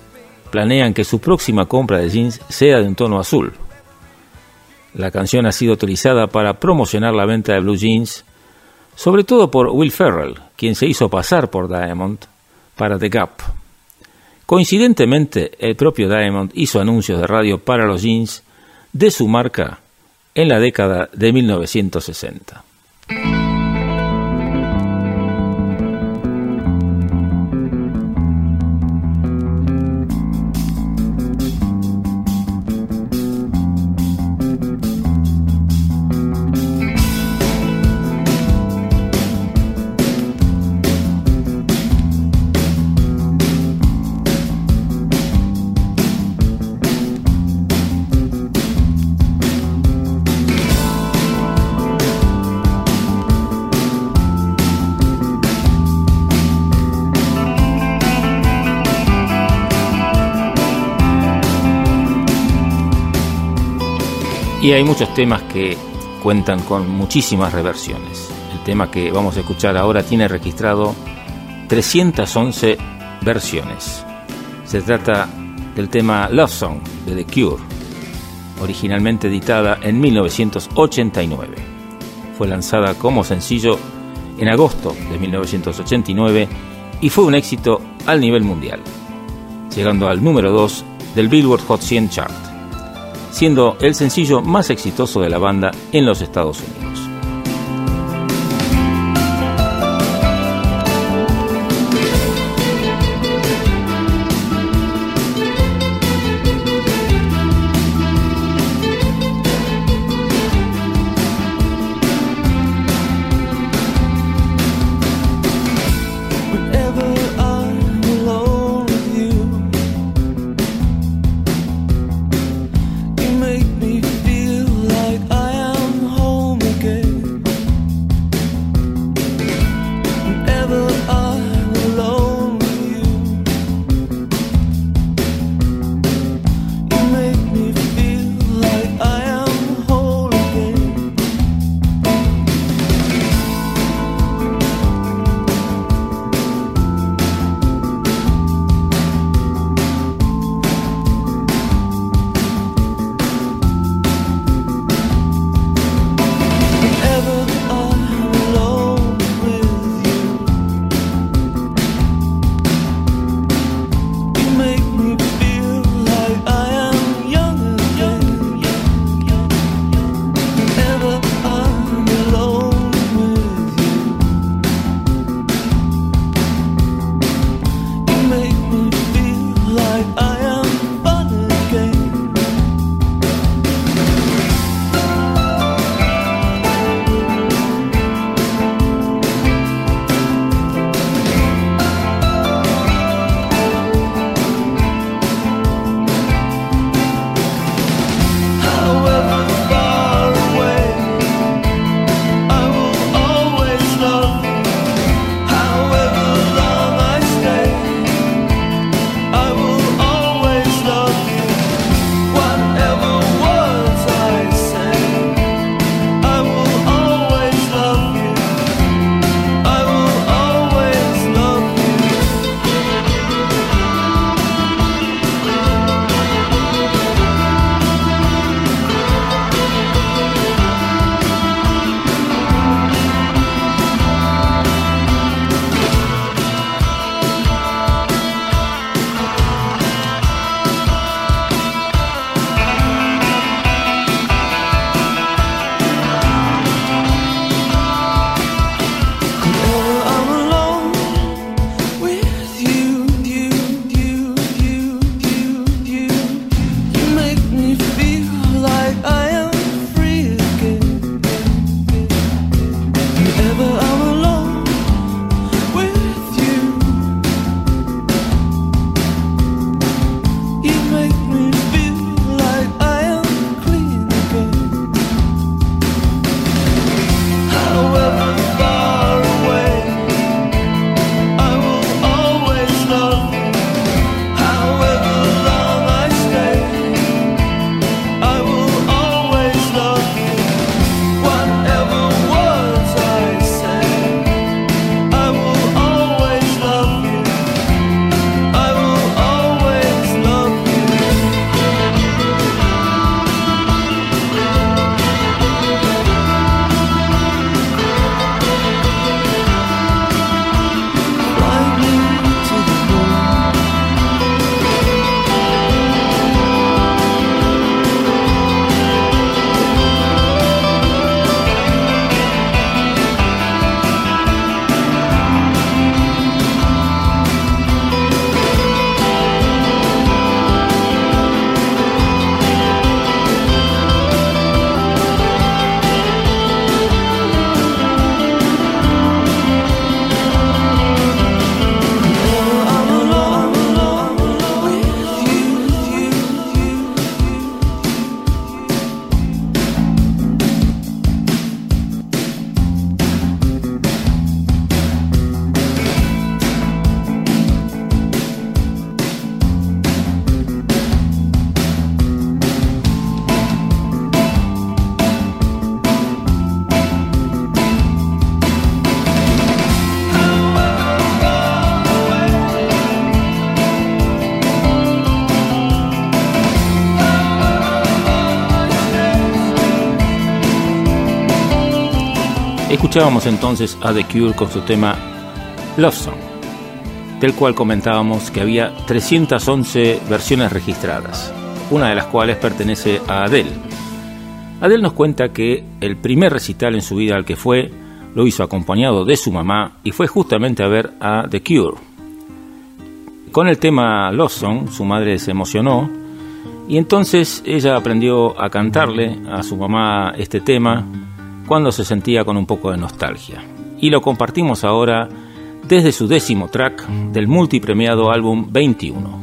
planean que su próxima compra de jeans sea de un tono azul. La canción ha sido utilizada para promocionar la venta de blue jeans sobre todo por Will Ferrell, quien se hizo pasar por Diamond para The Gap. Coincidentemente, el propio Diamond hizo anuncios de radio para los jeans de su marca en la década de 1960. Y hay muchos temas que cuentan con muchísimas reversiones. El tema que vamos a escuchar ahora tiene registrado 311 versiones. Se trata del tema Love Song de The Cure, originalmente editada en 1989. Fue lanzada como sencillo en agosto de 1989 y fue un éxito al nivel mundial, llegando al número 2 del Billboard Hot 100 Chart siendo el sencillo más exitoso de la banda en los Estados Unidos. Escuchábamos entonces a The Cure con su tema Love Song, del cual comentábamos que había 311 versiones registradas, una de las cuales pertenece a Adele. Adele nos cuenta que el primer recital en su vida al que fue lo hizo acompañado de su mamá y fue justamente a ver a The Cure. Con el tema Love Song, su madre se emocionó y entonces ella aprendió a cantarle a su mamá este tema cuando se sentía con un poco de nostalgia. Y lo compartimos ahora desde su décimo track del multipremiado álbum 21.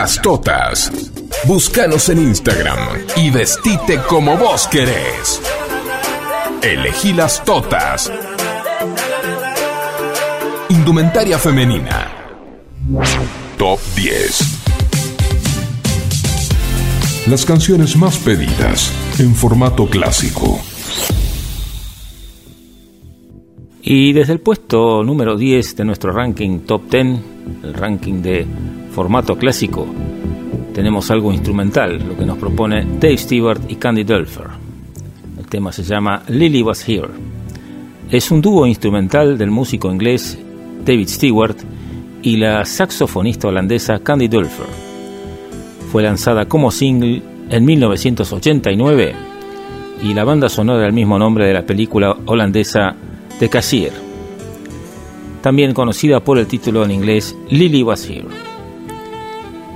Las Totas. Búscanos en Instagram y vestite como vos querés. Elegí Las Totas. Indumentaria femenina. Top 10. Las canciones más pedidas en formato clásico. Y desde el puesto número 10 de nuestro ranking Top 10, el ranking de formato clásico, tenemos algo instrumental, lo que nos propone Dave Stewart y Candy Delfer. El tema se llama Lily Was Here. Es un dúo instrumental del músico inglés David Stewart y la saxofonista holandesa Candy Dulfer. Fue lanzada como single en 1989 y la banda sonora del mismo nombre de la película holandesa The Cashier, también conocida por el título en inglés Lily Was Here.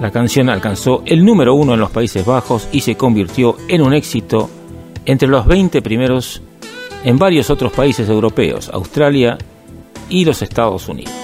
La canción alcanzó el número uno en los Países Bajos y se convirtió en un éxito entre los 20 primeros en varios otros países europeos, Australia y los Estados Unidos.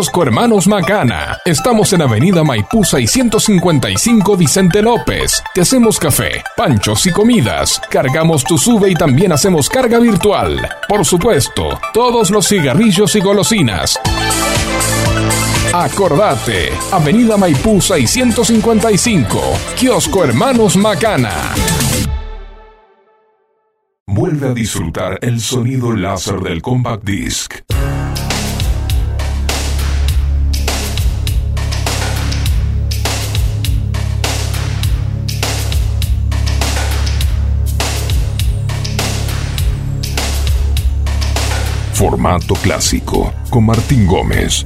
Kiosco Hermanos Macana. Estamos en Avenida Maipú 655 Vicente López. Te hacemos café, panchos y comidas. Cargamos tu sube y también hacemos carga virtual. Por supuesto, todos los cigarrillos y golosinas. Acordate, Avenida Maipú 655, Kiosco Hermanos Macana. Vuelve a disfrutar el sonido láser del Compact Disc. Formato clásico con Martín Gómez.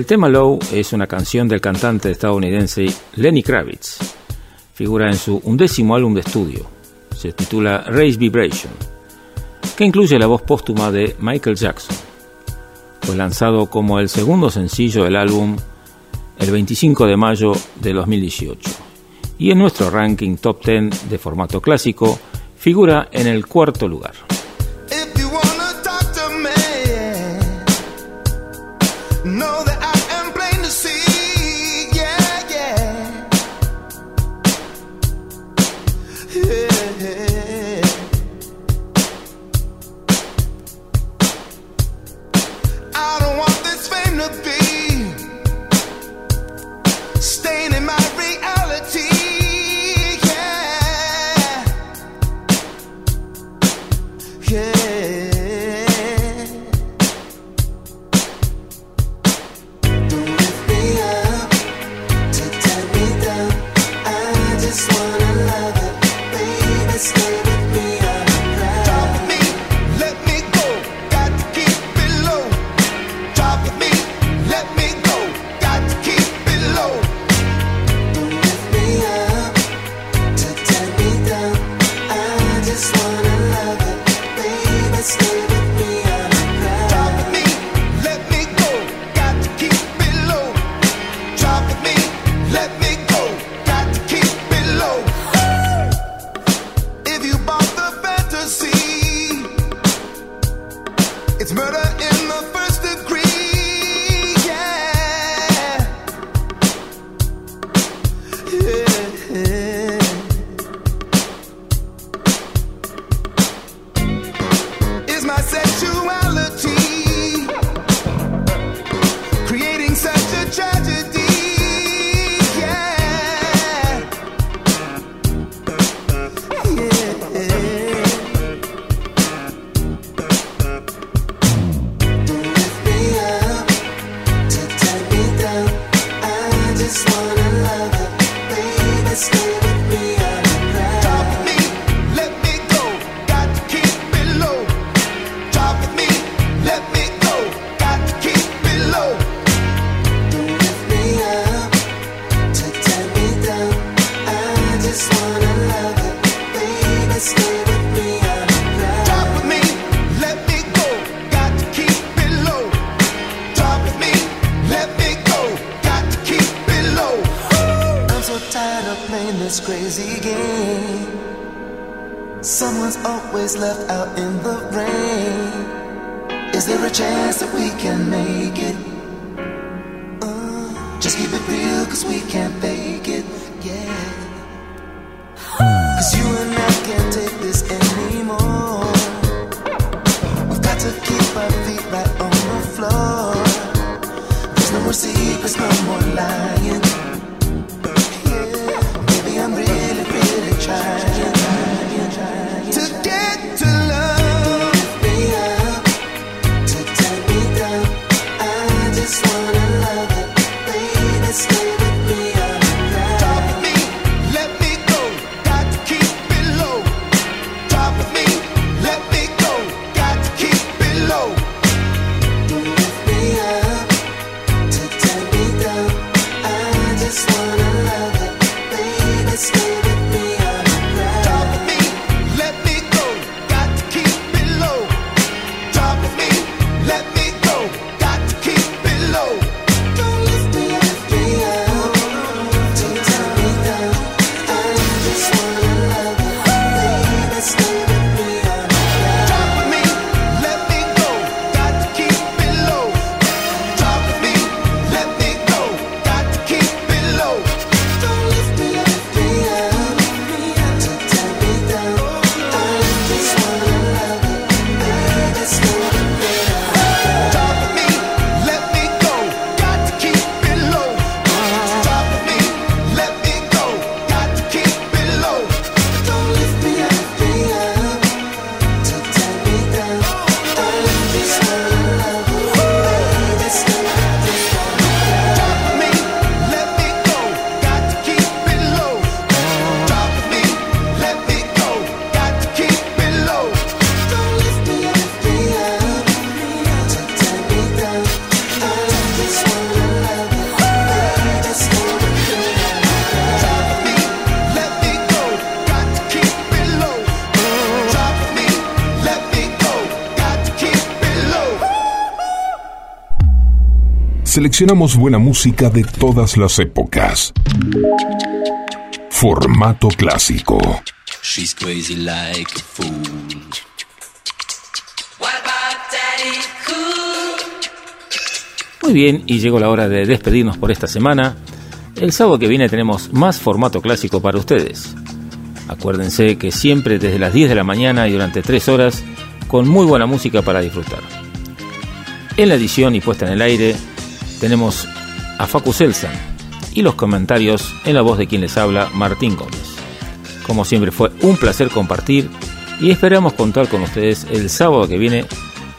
el tema Low es una canción del cantante estadounidense Lenny Kravitz. Figura en su undécimo álbum de estudio. Se titula Race Vibration, que incluye la voz póstuma de Michael Jackson. Fue lanzado como el segundo sencillo del álbum el 25 de mayo de 2018. Y en nuestro ranking top 10 de formato clásico figura en el cuarto lugar. Seleccionamos buena música de todas las épocas. Formato clásico. She's crazy like a fool. Muy bien, y llegó la hora de despedirnos por esta semana. El sábado que viene tenemos más formato clásico para ustedes. Acuérdense que siempre desde las 10 de la mañana y durante 3 horas, con muy buena música para disfrutar. En la edición y puesta en el aire tenemos a Facu Selsan y los comentarios en la voz de quien les habla, Martín Gómez. Como siempre fue un placer compartir y esperamos contar con ustedes el sábado que viene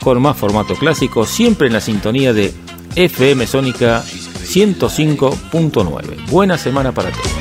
con más formato clásico, siempre en la sintonía de FM Sónica 105.9. Buena semana para todos.